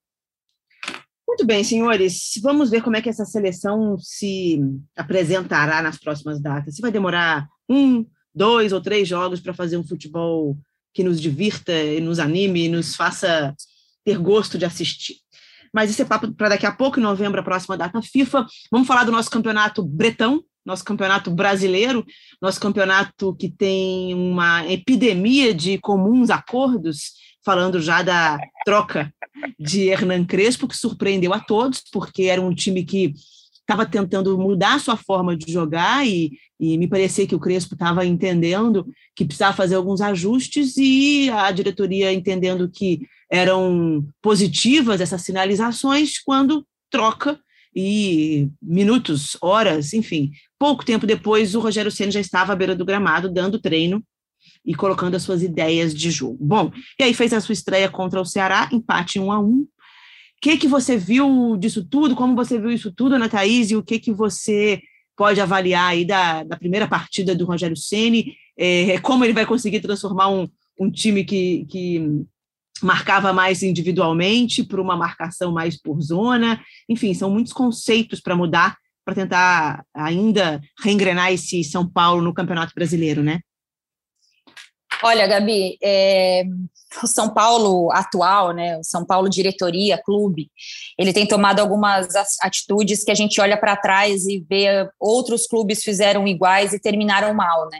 [SPEAKER 1] Muito bem, senhores. Vamos ver como é que essa seleção se apresentará nas próximas datas. Se vai demorar um, dois ou três jogos para fazer um futebol que nos divirta nos anime e nos faça ter gosto de assistir. Mas esse é papo para daqui a pouco, em novembro, a próxima data FIFA. Vamos falar do nosso campeonato bretão, nosso campeonato brasileiro, nosso campeonato que tem uma epidemia de comuns acordos, falando já da troca de Hernan Crespo, que surpreendeu a todos, porque era um time que estava tentando mudar a sua forma de jogar e, e me parecia que o Crespo estava entendendo que precisava fazer alguns ajustes e a diretoria entendendo que eram positivas essas sinalizações quando troca e minutos, horas, enfim, pouco tempo depois o Rogério Ceni já estava à beira do gramado dando treino e colocando as suas ideias de jogo. Bom, e aí fez a sua estreia contra o Ceará, empate 1 a 1. Que que você viu disso tudo? Como você viu isso tudo, Ana Thaís? E o que que você pode avaliar aí da, da primeira partida do Rogério Ceni? É, como ele vai conseguir transformar um, um time que, que marcava mais individualmente para uma marcação mais por zona. Enfim, são muitos conceitos para mudar para tentar ainda reengrenar esse São Paulo no Campeonato Brasileiro, né?
[SPEAKER 2] Olha, Gabi, é, o São Paulo atual, né, o São Paulo diretoria, clube, ele tem tomado algumas atitudes que a gente olha para trás e vê outros clubes fizeram iguais e terminaram mal, né?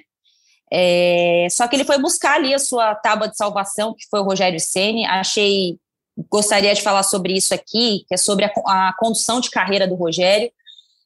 [SPEAKER 2] É, só que ele foi buscar ali a sua tábua de salvação, que foi o Rogério Ceni. Achei, gostaria de falar sobre isso aqui, que é sobre a, a condução de carreira do Rogério.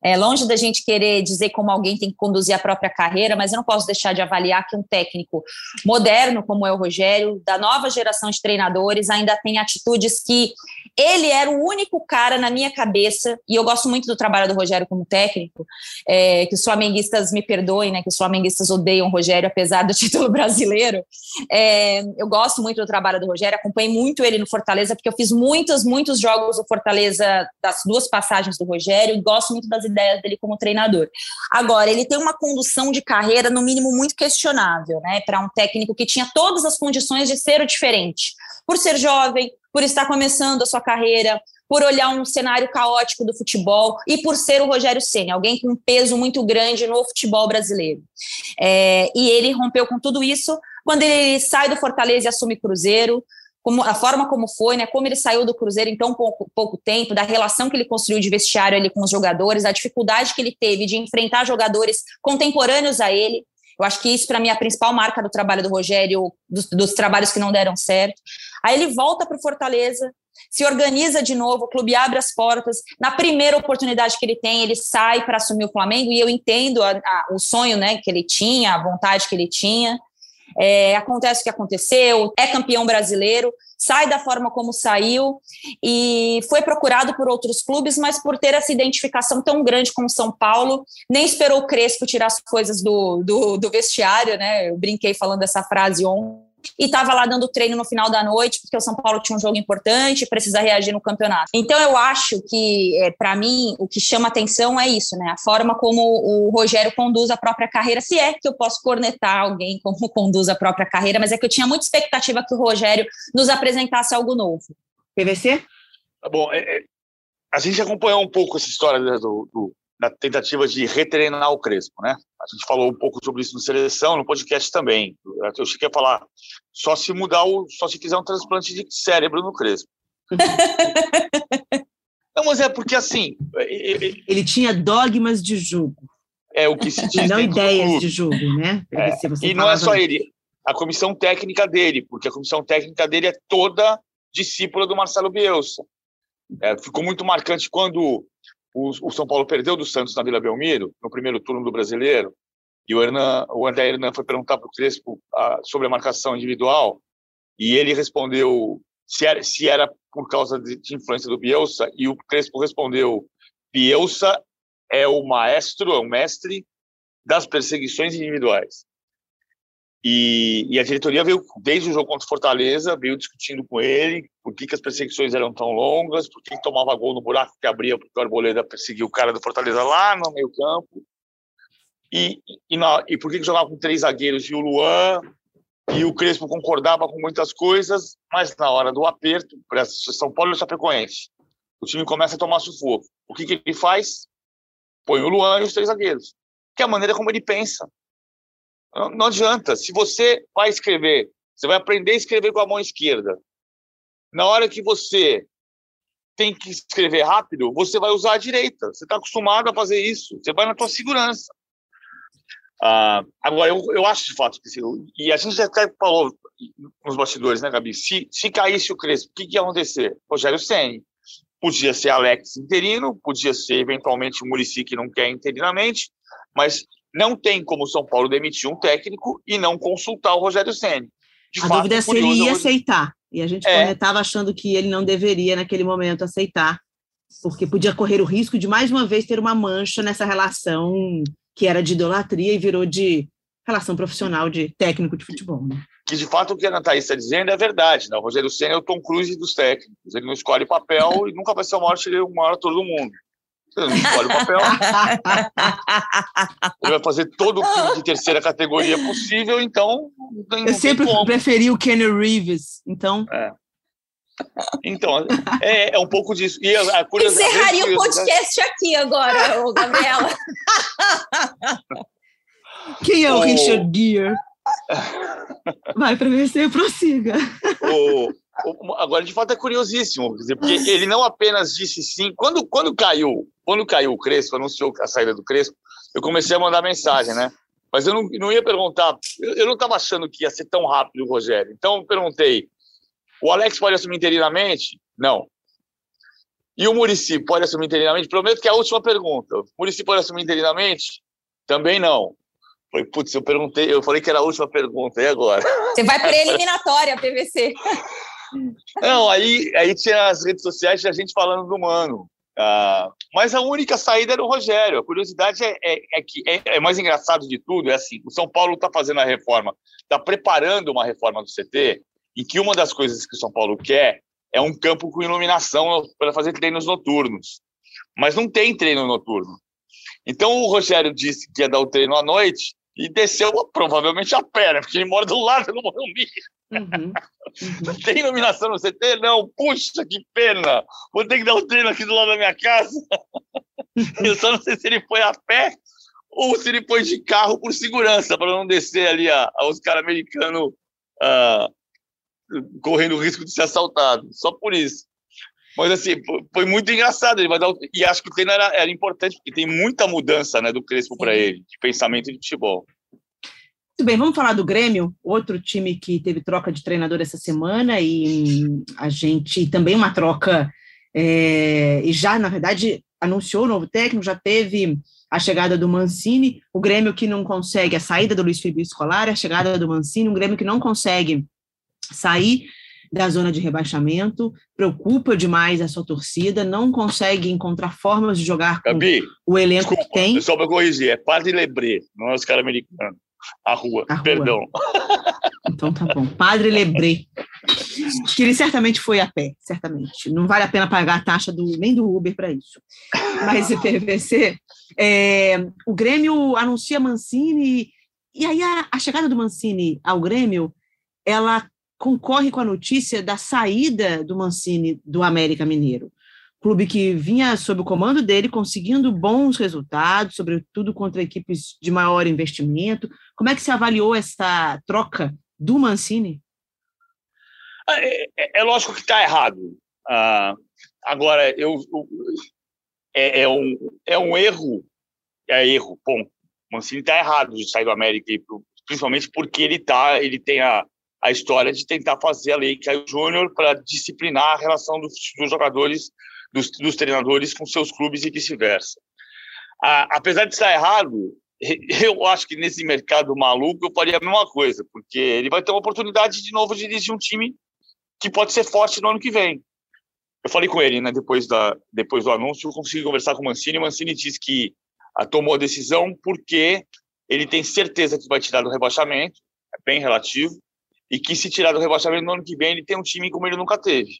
[SPEAKER 2] É longe da gente querer dizer como alguém tem que conduzir a própria carreira, mas eu não posso deixar de avaliar que um técnico moderno, como é o Rogério, da nova geração de treinadores, ainda tem atitudes que ele era o único cara na minha cabeça, e eu gosto muito do trabalho do Rogério como técnico, é, que os flamenguistas me perdoem, né, que os flamenguistas odeiam o Rogério, apesar do título brasileiro. É, eu gosto muito do trabalho do Rogério, acompanhei muito ele no Fortaleza, porque eu fiz muitos, muitos jogos do Fortaleza, das duas passagens do Rogério, e gosto muito das ideias dele como treinador. Agora, ele tem uma condução de carreira, no mínimo, muito questionável, né, para um técnico que tinha todas as condições de ser o diferente. Por ser jovem, por estar começando a sua carreira, por olhar um cenário caótico do futebol e por ser o Rogério Ceni, alguém com um peso muito grande no futebol brasileiro. É, e ele rompeu com tudo isso quando ele sai do Fortaleza e assume Cruzeiro, como, a forma como foi, né, como ele saiu do Cruzeiro em tão pouco, pouco tempo, da relação que ele construiu de vestiário ali com os jogadores, a dificuldade que ele teve de enfrentar jogadores contemporâneos a ele. Eu acho que isso, para mim, é a principal marca do trabalho do Rogério, dos, dos trabalhos que não deram certo. Aí ele volta para o Fortaleza, se organiza de novo, o clube abre as portas. Na primeira oportunidade que ele tem, ele sai para assumir o Flamengo, e eu entendo a, a, o sonho né, que ele tinha, a vontade que ele tinha. É, acontece o que aconteceu, é campeão brasileiro, sai da forma como saiu e foi procurado por outros clubes, mas por ter essa identificação tão grande com o São Paulo, nem esperou o Crespo tirar as coisas do, do, do vestiário, né? Eu brinquei falando essa frase ontem e estava lá dando treino no final da noite, porque o São Paulo tinha um jogo importante e precisa reagir no campeonato. Então eu acho que, é, para mim, o que chama atenção é isso, né? A forma como o Rogério conduz a própria carreira, se é que eu posso cornetar alguém como conduz a própria carreira, mas é que eu tinha muita expectativa que o Rogério nos apresentasse algo novo.
[SPEAKER 1] PVC?
[SPEAKER 3] Tá bom, é, é, a gente acompanhou um pouco essa história do, do na tentativa de retreinar o Crespo, né? A gente falou um pouco sobre isso no seleção, no podcast também. Eu cheguei a falar só se mudar o, só se fizer um transplante de cérebro no Crespo. Não, mas é porque assim.
[SPEAKER 1] Ele tinha dogmas de jogo.
[SPEAKER 3] É o que se diz.
[SPEAKER 1] Não ideias de jogo, né?
[SPEAKER 3] É. E não é só ele. A comissão técnica dele, porque a comissão técnica dele é toda discípula do Marcelo Bielsa. É, ficou muito marcante quando o, o, São Paulo perdeu do Santos na Vila Belmiro, no primeiro turno do Brasileiro, e o, Hernan, o André Hernan foi perguntar para o Crespo a, sobre a marcação individual, e ele respondeu se era, se era por causa de, de influência do Bielsa, e o Crespo respondeu: Bielsa é o maestro, é o mestre das perseguições individuais. E, e, a diretoria veio, desde o jogo contra o Fortaleza, veio discutindo com ele por que, que as perseguições eram tão longas, por que, que tomava gol no buraco que abria, porque o Arboleda perseguiu o cara do Fortaleza lá no meio campo. E, e, na, e por que, que jogava com três zagueiros e o Luan, e o Crespo concordava com muitas coisas, mas na hora do aperto, para São Paulo e Chapecoense, o time começa a tomar sufoco. O que, que ele faz? Põe o Luan e os três zagueiros, que é a maneira como ele pensa. Não, não adianta. Se você vai escrever, você vai aprender a escrever com a mão esquerda. Na hora que você tem que escrever rápido, você vai usar a direita. Você está acostumado a fazer isso. Você vai na tua segurança. Ah, agora, eu, eu acho de fato que. E a gente até falou nos bastidores, né, Gabi? Se, se caísse o Crespo, o que, que ia acontecer? Rogério Senni. Podia ser Alex interino, podia ser eventualmente o Murici que não quer interinamente, mas não tem como o São Paulo demitir um técnico e não consultar o Rogério Senni.
[SPEAKER 1] a fato, dúvida é se ele ia aceitar. E a gente estava é. achando que ele não deveria, naquele momento, aceitar, porque podia correr o risco de, mais uma vez, ter uma mancha nessa relação que era de idolatria e virou de relação profissional de técnico de futebol. Né?
[SPEAKER 3] Que de fato o que a Ana Thaís está dizendo é verdade. Né? O Rogério Senna é o Tom Cruise dos técnicos. Ele não escolhe papel e nunca vai ser o maior, o maior ator do mundo. Escolhe o papel. Ele vai fazer todo o time de terceira categoria possível, então.
[SPEAKER 1] Não Eu sempre preferi o Kenny Reeves, então.
[SPEAKER 3] É. Então, é, é, um pouco disso. E a,
[SPEAKER 2] a Encerraria o podcast aqui agora, ô, Gabriela.
[SPEAKER 1] Quem é o, o... Richard Gere? Vai para vencer, prossiga.
[SPEAKER 3] O, agora, de fato, é curiosíssimo, porque ele não apenas disse sim. Quando, quando caiu, quando caiu o Crespo, anunciou a saída do Crespo, eu comecei a mandar mensagem, né? Mas eu não, não ia perguntar, eu, eu não estava achando que ia ser tão rápido o Rogério. Então eu perguntei: o Alex pode assumir interinamente? Não. E o Murici pode assumir interinamente? Prometo que é a última pergunta. O Murici pode assumir interinamente? Também não. Falei, putz, eu perguntei, eu falei que era a última pergunta, e agora?
[SPEAKER 2] Você vai para eliminatória, PVC.
[SPEAKER 3] Não, aí, aí tinha as redes sociais, tinha gente falando do Mano. Ah, mas a única saída era o Rogério. A curiosidade é, é, é que é, é, mais engraçado de tudo, é assim, o São Paulo está fazendo a reforma, está preparando uma reforma do CT, e que uma das coisas que o São Paulo quer é um campo com iluminação para fazer treinos noturnos. Mas não tem treino noturno. Então o Rogério disse que ia dar o treino à noite e desceu provavelmente a né? porque ele mora do lado do Morumbi. Uhum, uhum. Tem iluminação no CT? Não. Puxa, que pena. Vou ter que dar o um treino aqui do lado da minha casa. Eu só não sei se ele foi a pé ou se ele foi de carro por segurança, para não descer ali a, a Oscar americano uh, correndo o risco de ser assaltado, só por isso. Mas assim, foi muito engraçado. Ele vai dar, e acho que o treino era, era importante, porque tem muita mudança né, do Crespo para ele, de pensamento de futebol.
[SPEAKER 1] Muito bem, vamos falar do Grêmio, outro time que teve troca de treinador essa semana, e a gente também uma troca, é, e já, na verdade, anunciou o novo técnico, já teve a chegada do Mancini, o Grêmio que não consegue, a saída do Luiz Felipe Scolari, a chegada do Mancini, um Grêmio que não consegue sair da zona de rebaixamento, preocupa demais a sua torcida, não consegue encontrar formas de jogar com
[SPEAKER 3] Gabi,
[SPEAKER 1] o elenco desculpa, que tem.
[SPEAKER 3] Só para corrigir, é Padre Lebré, não é os caras americanos. A rua, a perdão. Rua.
[SPEAKER 1] Então tá bom. Padre Lebré. Que ele certamente foi a pé, certamente. Não vale a pena pagar a taxa do, nem do Uber para isso. Mas o PVC, é, o Grêmio anuncia Mancini, e aí a, a chegada do Mancini ao Grêmio, ela concorre com a notícia da saída do Mancini do América Mineiro. Clube que vinha sob o comando dele, conseguindo bons resultados, sobretudo contra equipes de maior investimento. Como é que se avaliou essa troca do Mancini?
[SPEAKER 3] É, é, é lógico que está errado. Ah, agora, eu, eu é, é, um, é um erro, é erro, ponto. Mancini está errado de sair do América, principalmente porque ele tá, ele tem a, a história de tentar fazer a lei Caio Júnior para disciplinar a relação dos, dos jogadores, dos, dos, treinadores com seus clubes e vice-versa. apesar de estar errado, eu acho que nesse mercado maluco eu faria a mesma coisa, porque ele vai ter uma oportunidade de novo de dirigir um time que pode ser forte no ano que vem. Eu falei com ele, né, depois, da, depois do anúncio, eu consegui conversar com o Mancini, e o Mancini disse que a, tomou a decisão porque ele tem certeza que vai tirar do rebaixamento, é bem relativo, e que se tirar do rebaixamento no ano que vem, ele tem um time como ele nunca teve.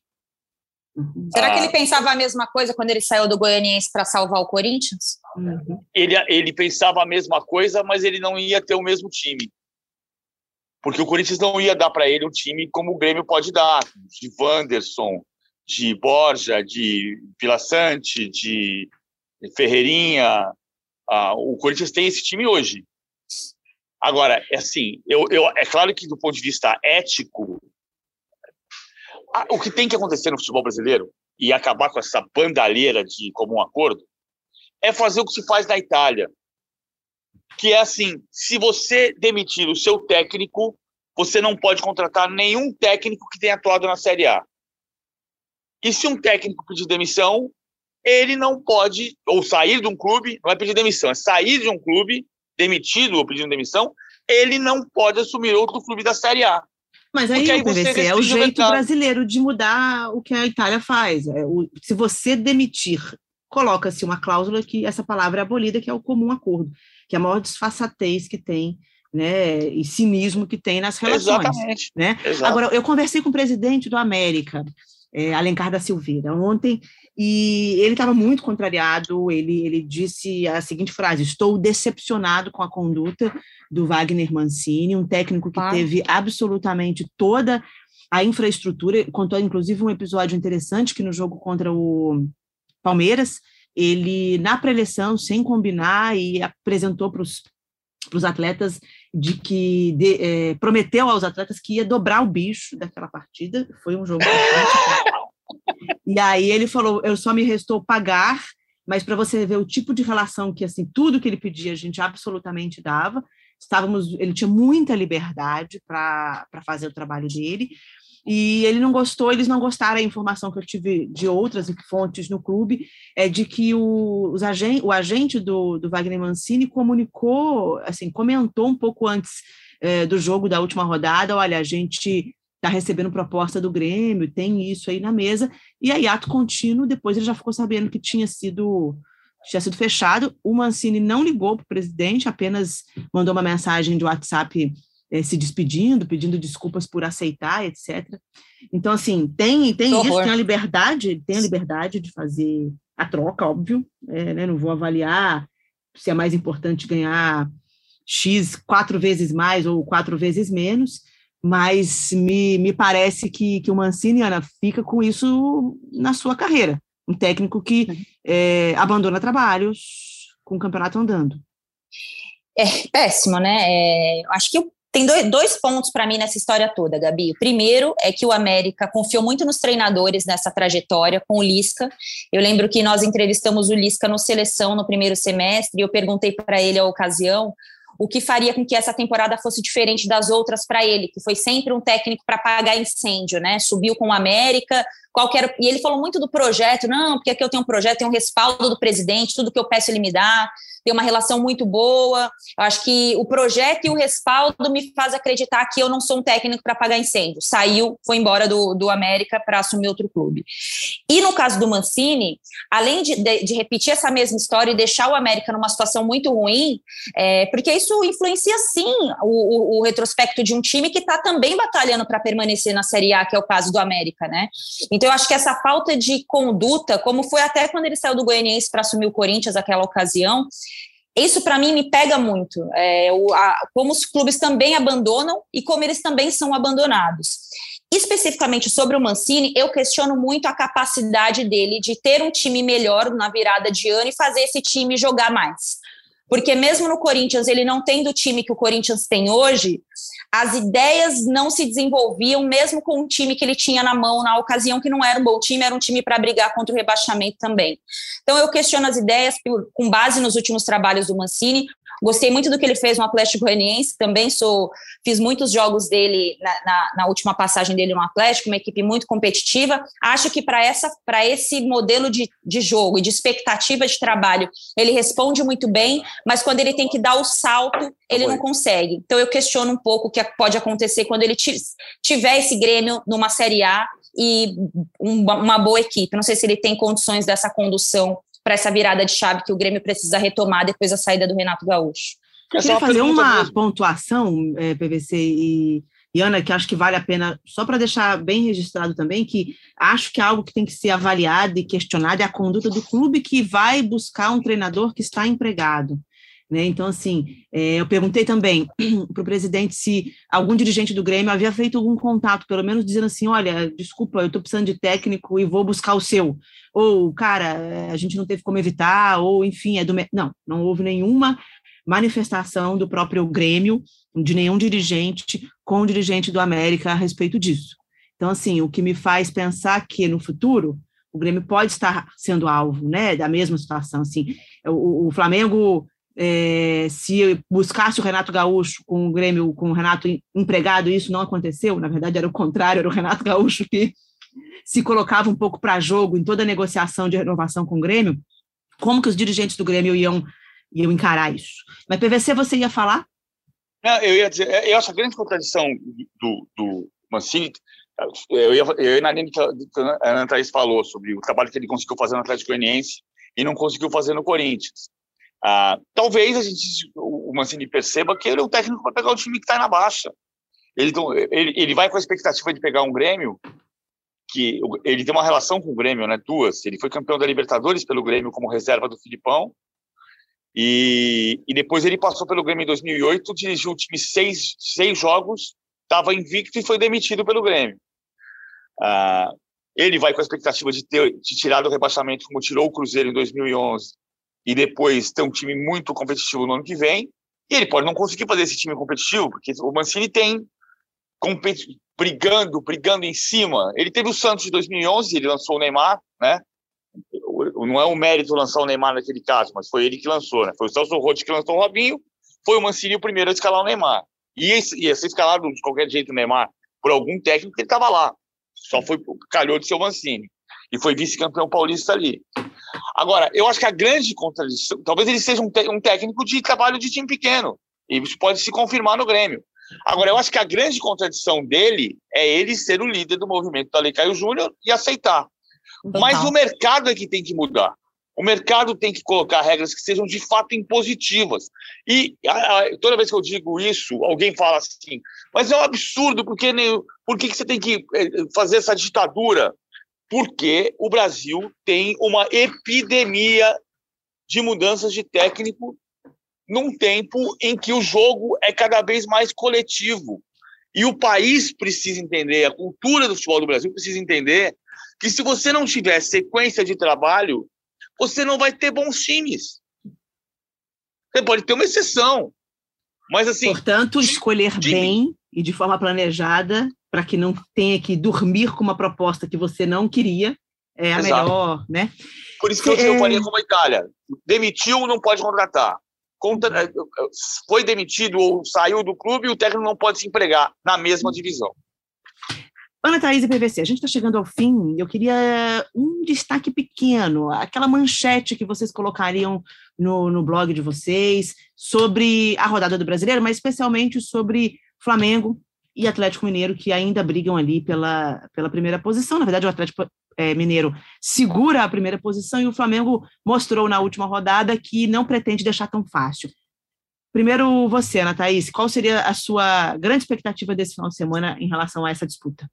[SPEAKER 2] Uhum. Será ah, que ele pensava a mesma coisa quando ele saiu do Goianiense para salvar o Corinthians?
[SPEAKER 3] Uhum. Ele, ele pensava a mesma coisa, mas ele não ia ter o mesmo time. Porque o Corinthians não ia dar para ele um time como o Grêmio pode dar, de Wanderson, de Borja, de Vila Sante, de Ferreirinha. Ah, o Corinthians tem esse time hoje. Agora, é assim, eu, eu, é claro que do ponto de vista ético, o que tem que acontecer no futebol brasileiro e acabar com essa bandalheira de comum acordo é fazer o que se faz na Itália, que é assim: se você demitir o seu técnico, você não pode contratar nenhum técnico que tenha atuado na Série A. E se um técnico pedir demissão, ele não pode, ou sair de um clube, não é pedir demissão, é sair de um clube, demitido ou pedindo demissão, ele não pode assumir outro clube da Série A.
[SPEAKER 1] Mas aí, aí PVC, é o jeito brasileiro de mudar o que a Itália faz. É o, se você demitir, coloca-se uma cláusula que essa palavra é abolida, que é o comum acordo, que é a maior disfarçatez que tem né, e cinismo que tem nas relações. Exatamente. Né? Exato. Agora, eu conversei com o presidente do América, é, Alencar da Silveira, ontem, e ele estava muito contrariado. Ele, ele disse a seguinte frase: Estou decepcionado com a conduta do Wagner Mancini, um técnico que ah. teve absolutamente toda a infraestrutura. Contou, inclusive, um episódio interessante que no jogo contra o Palmeiras, ele, na pré-eleição, sem combinar, e apresentou para os atletas de que de, é, prometeu aos atletas que ia dobrar o bicho daquela partida. Foi um jogo E aí ele falou: eu só me restou pagar, mas para você ver o tipo de relação que assim tudo que ele pedia a gente absolutamente dava. Estávamos, ele tinha muita liberdade para fazer o trabalho dele. E ele não gostou, eles não gostaram. A informação que eu tive de outras fontes no clube é de que o, os agente, o agente do, do Wagner Mancini comunicou, assim, comentou um pouco antes é, do jogo da última rodada: olha, a gente está recebendo proposta do Grêmio, tem isso aí na mesa, e aí, ato contínuo, depois ele já ficou sabendo que tinha sido tinha sido fechado. O Mancini não ligou para o presidente, apenas mandou uma mensagem de WhatsApp eh, se despedindo, pedindo desculpas por aceitar, etc. Então, assim, tem, tem isso, tem a liberdade, tem a liberdade de fazer a troca, óbvio, é, né, não vou avaliar se é mais importante ganhar X quatro vezes mais ou quatro vezes menos, mas me, me parece que, que o Mancini, Ana, fica com isso na sua carreira. Um técnico que é, abandona trabalhos com o campeonato andando.
[SPEAKER 2] É péssimo, né? É, acho que tem dois, dois pontos para mim nessa história toda, Gabi. O primeiro é que o América confiou muito nos treinadores nessa trajetória com o Lisca. Eu lembro que nós entrevistamos o Lisca no seleção no primeiro semestre e eu perguntei para ele a ocasião o que faria com que essa temporada fosse diferente das outras para ele, que foi sempre um técnico para apagar incêndio, né? Subiu com o América, qualquer. E ele falou muito do projeto, não, porque aqui eu tenho um projeto, tenho um respaldo do presidente, tudo que eu peço ele me dá tem uma relação muito boa. Eu acho que o projeto e o respaldo me faz acreditar que eu não sou um técnico para apagar incêndio. Saiu, foi embora do, do América para assumir outro clube. E no caso do Mancini, além de, de, de, repetir essa mesma história e deixar o América numa situação muito ruim, é, porque isso influencia sim o, o, o retrospecto de um time que está também batalhando para permanecer na Série A, que é o caso do América, né? Eu acho que essa falta de conduta, como foi até quando ele saiu do Goianiense para assumir o Corinthians naquela ocasião, isso para mim me pega muito, é, o, a, como os clubes também abandonam e como eles também são abandonados. Especificamente sobre o Mancini, eu questiono muito a capacidade dele de ter um time melhor na virada de ano e fazer esse time jogar mais. Porque mesmo no Corinthians, ele não tendo o time que o Corinthians tem hoje, as ideias não se desenvolviam, mesmo com o time que ele tinha na mão na ocasião, que não era um bom time, era um time para brigar contra o rebaixamento também. Então, eu questiono as ideias com base nos últimos trabalhos do Mancini. Gostei muito do que ele fez no Atlético Goianiense, também sou, fiz muitos jogos dele na, na, na, última passagem dele no Atlético, uma equipe muito competitiva. Acho que para essa para esse modelo de, de jogo e de expectativa de trabalho, ele responde muito bem, mas quando ele tem que dar o salto, ele não consegue. Então eu questiono um pouco o que pode acontecer quando ele tiver esse Grêmio numa Série A e uma boa equipe. Não sei se ele tem condições dessa condução para essa virada de chave que o Grêmio precisa retomar depois da saída do Renato Gaúcho.
[SPEAKER 1] Eu queria fazer uma mesmo. pontuação, é, PVC e, e Ana, que acho que vale a pena, só para deixar bem registrado também, que acho que é algo que tem que ser avaliado e questionado é a conduta do clube que vai buscar um treinador que está empregado. Né? Então, assim, é, eu perguntei também para o presidente se algum dirigente do Grêmio havia feito algum contato, pelo menos dizendo assim: olha, desculpa, eu estou precisando de técnico e vou buscar o seu. Ou, cara, a gente não teve como evitar, ou, enfim, é do. Não, não houve nenhuma manifestação do próprio Grêmio, de nenhum dirigente com o dirigente do América a respeito disso. Então, assim, o que me faz pensar que no futuro o Grêmio pode estar sendo alvo, né, da mesma situação, assim, o, o Flamengo é, se buscasse o Renato Gaúcho com o Grêmio, com o Renato empregado, isso não aconteceu, na verdade era o contrário, era o Renato Gaúcho que se colocava um pouco para jogo em toda a negociação de renovação com o Grêmio, como que os dirigentes do Grêmio iam, iam encarar isso? Mas PVC, você ia falar?
[SPEAKER 3] Não, eu ia dizer, eu acho a grande contradição do, do Mancini, eu ia, eu ia na linha que a Ana Thaís falou sobre o trabalho que ele conseguiu fazer no Atlético Goianiense e não conseguiu fazer no Corinthians. Ah, talvez a gente, o Mancini perceba que ele é o técnico para pegar o time que está na baixa. Ele, ele, ele vai com a expectativa de pegar um Grêmio que ele tem uma relação com o Grêmio, né? Duas. Ele foi campeão da Libertadores pelo Grêmio como reserva do Filipão. E, e depois ele passou pelo Grêmio em 2008, dirigiu o time seis, seis jogos, estava invicto e foi demitido pelo Grêmio. Ah, ele vai com a expectativa de, ter, de tirar do rebaixamento, como tirou o Cruzeiro em 2011, e depois ter um time muito competitivo no ano que vem. E ele pode não conseguir fazer esse time competitivo, porque o Mancini tem brigando, brigando em cima. Ele teve o Santos de 2011, ele lançou o Neymar, né? Não é um mérito lançar o Neymar naquele caso, mas foi ele que lançou, né? Foi o Celso Rotti que lançou o Robinho, foi o Mancini o primeiro a escalar o Neymar. E ia ser escalado de qualquer jeito o Neymar por algum técnico que ele estava lá. Só foi calhou de ser o Mancini. E foi vice-campeão paulista ali. Agora, eu acho que a grande contradição, talvez ele seja um, um técnico de trabalho de time pequeno, e isso pode se confirmar no Grêmio. Agora, eu acho que a grande contradição dele é ele ser o líder do movimento da Lei Caio Júnior e aceitar. Mas o mercado é que tem que mudar. O mercado tem que colocar regras que sejam de fato impositivas. E a, a, toda vez que eu digo isso, alguém fala assim: mas é um absurdo, porque nem, por que, que você tem que eh, fazer essa ditadura? Porque o Brasil tem uma epidemia de mudanças de técnico num tempo em que o jogo é cada vez mais coletivo. E o país precisa entender, a cultura do futebol do Brasil precisa entender que se você não tiver sequência de trabalho, você não vai ter bons times. Você pode ter uma exceção, mas assim.
[SPEAKER 1] Portanto, escolher de... bem e de forma planejada para que não tenha que dormir com uma proposta que você não queria é a Exato. melhor, né?
[SPEAKER 3] Por isso que eu, é... eu faria como a Itália. Demitiu, não pode contratar. Contra, é, foi demitido ou saiu do clube, o técnico não pode se empregar na mesma divisão.
[SPEAKER 1] Ana Thaís e PVC, a gente está chegando ao fim. Eu queria um destaque pequeno, aquela manchete que vocês colocariam no, no blog de vocês sobre a rodada do brasileiro, mas especialmente sobre Flamengo e Atlético Mineiro, que ainda brigam ali pela, pela primeira posição. Na verdade, o Atlético é, Mineiro segura a primeira posição e o Flamengo mostrou na última rodada que não pretende deixar tão fácil. Primeiro, você, Ana Thaís, qual seria a sua grande expectativa desse final de semana em relação a essa disputa?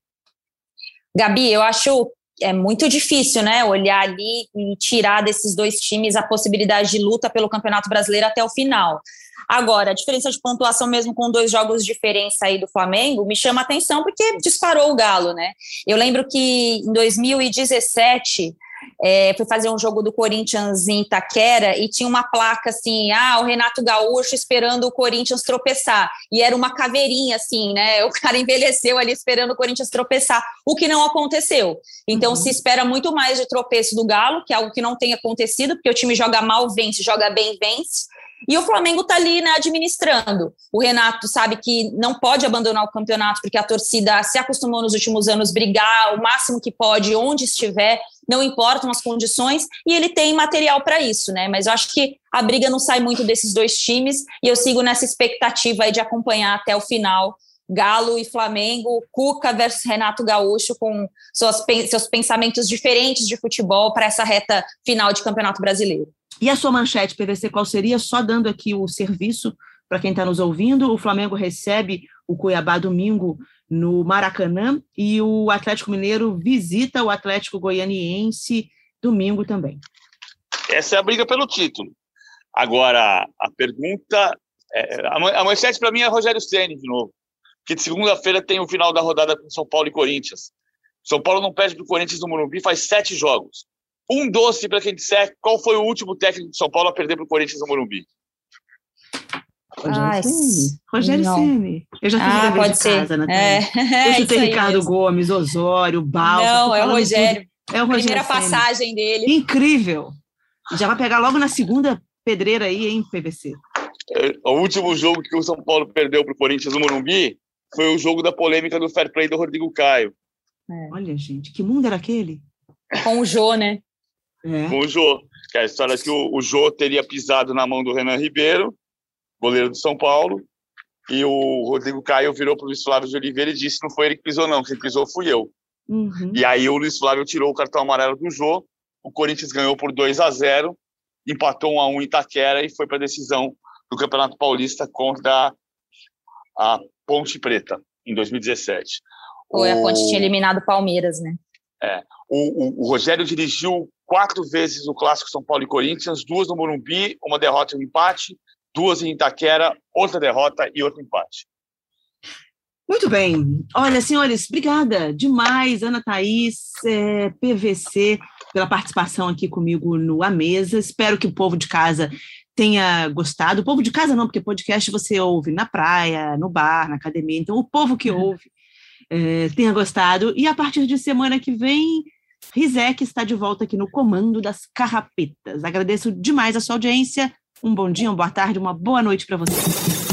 [SPEAKER 2] Gabi, eu acho é muito difícil, né? Olhar ali e tirar desses dois times a possibilidade de luta pelo Campeonato Brasileiro até o final. Agora, a diferença de pontuação, mesmo com dois jogos de diferença aí do Flamengo, me chama atenção porque disparou o Galo, né? Eu lembro que em 2017 é, fui fazer um jogo do Corinthians em Itaquera e tinha uma placa assim, ah, o Renato Gaúcho esperando o Corinthians tropeçar. E era uma caveirinha, assim, né? O cara envelheceu ali esperando o Corinthians tropeçar, o que não aconteceu. Então uhum. se espera muito mais de tropeço do Galo, que é algo que não tem acontecido, porque o time joga mal, vence, joga bem, vence. E o Flamengo está ali né, administrando. O Renato sabe que não pode abandonar o campeonato, porque a torcida se acostumou nos últimos anos brigar o máximo que pode, onde estiver, não importam as condições, e ele tem material para isso, né? Mas eu acho que a briga não sai muito desses dois times, e eu sigo nessa expectativa de acompanhar até o final. Galo e Flamengo, Cuca versus Renato Gaúcho, com suas, seus pensamentos diferentes de futebol para essa reta final de Campeonato Brasileiro.
[SPEAKER 1] E a sua manchete, PVC, qual seria? Só dando aqui o serviço para quem está nos ouvindo, o Flamengo recebe o Cuiabá domingo no Maracanã e o Atlético Mineiro visita o Atlético Goianiense domingo também.
[SPEAKER 3] Essa é a briga pelo título. Agora, a pergunta. É, a manchete para mim é Rogério Ceni de novo. Que de segunda-feira tem o final da rodada com São Paulo e Corinthians. São Paulo não perde para o Corinthians no Morumbi faz sete jogos. Um doce para quem disser qual foi o último técnico de São Paulo a perder para o Corinthians no Morumbi.
[SPEAKER 1] Rogério Ceni. Rogério Ceni. Eu já fiz ah, pode de ser. casa, Natália. É. Eu chutei Ricardo mesmo. Gomes, Osório, Balsa.
[SPEAKER 2] Não, é o Rogério. Tudo. É o Rogério Primeira Ceni. passagem dele.
[SPEAKER 1] Incrível. Já vai pegar logo na segunda pedreira aí, hein, PVC?
[SPEAKER 3] É, o último jogo que o São Paulo perdeu para o Corinthians no Morumbi foi o jogo da polêmica do fair play do Rodrigo Caio.
[SPEAKER 1] É. Olha, gente, que mundo era aquele?
[SPEAKER 2] Com o Jô, né?
[SPEAKER 3] É. Com o Jô. Que é a história que o, o Jô teria pisado na mão do Renan Ribeiro, goleiro do São Paulo, e o Rodrigo Caio virou para o Luiz Flávio de Oliveira e disse: não foi ele que pisou, não, quem pisou fui eu. Uhum. E aí o Luiz Flávio tirou o cartão amarelo do Jô, o Corinthians ganhou por 2 a 0 empatou 1 a 1 em Itaquera e foi para a decisão do Campeonato Paulista contra a Ponte Preta, em 2017.
[SPEAKER 2] Foi, o... a Ponte tinha eliminado o Palmeiras, né?
[SPEAKER 3] É. O, o, o, Rogério dirigiu quatro vezes o Clássico São Paulo e Corinthians, duas no Morumbi, uma derrota e um empate, duas em Itaquera, outra derrota e outro empate.
[SPEAKER 1] Muito bem. Olha, senhores, obrigada demais, Ana Thaís, é, PVC, pela participação aqui comigo no A Mesa. Espero que o povo de casa tenha gostado. O povo de casa não, porque podcast você ouve na praia, no bar, na academia. Então, o povo que uhum. ouve é, tenha gostado. E a partir de semana que vem, Rizek está de volta aqui no comando das carrapetas. Agradeço demais a sua audiência. Um bom dia, uma boa tarde, uma boa noite para você.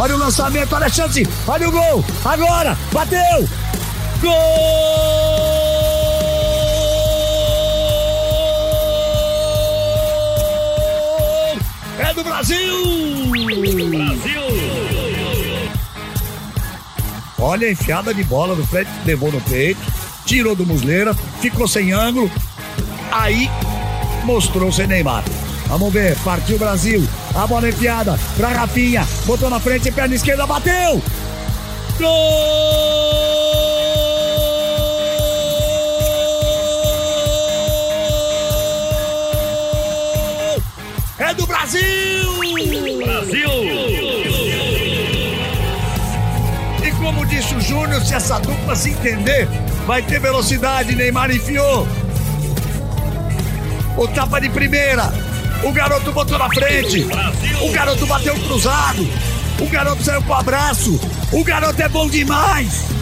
[SPEAKER 4] Olha o lançamento, olha a chance, olha o gol, agora, bateu, gol! É do Brasil! Brasil! Olha a enfiada de bola do Fred, levou no peito, tirou do Musleira, ficou sem ângulo, aí mostrou sem Neymar. Vamos ver, partiu o Brasil, a bola enfiada pra Rafinha, botou na frente, perna esquerda, bateu! Gol! é do Brasil! Brasil! E como disse o Júnior, se essa dupla se entender, vai ter velocidade. Neymar enfiou. O tapa de primeira. O garoto botou na frente. O garoto bateu cruzado. O garoto saiu com abraço. O garoto é bom demais.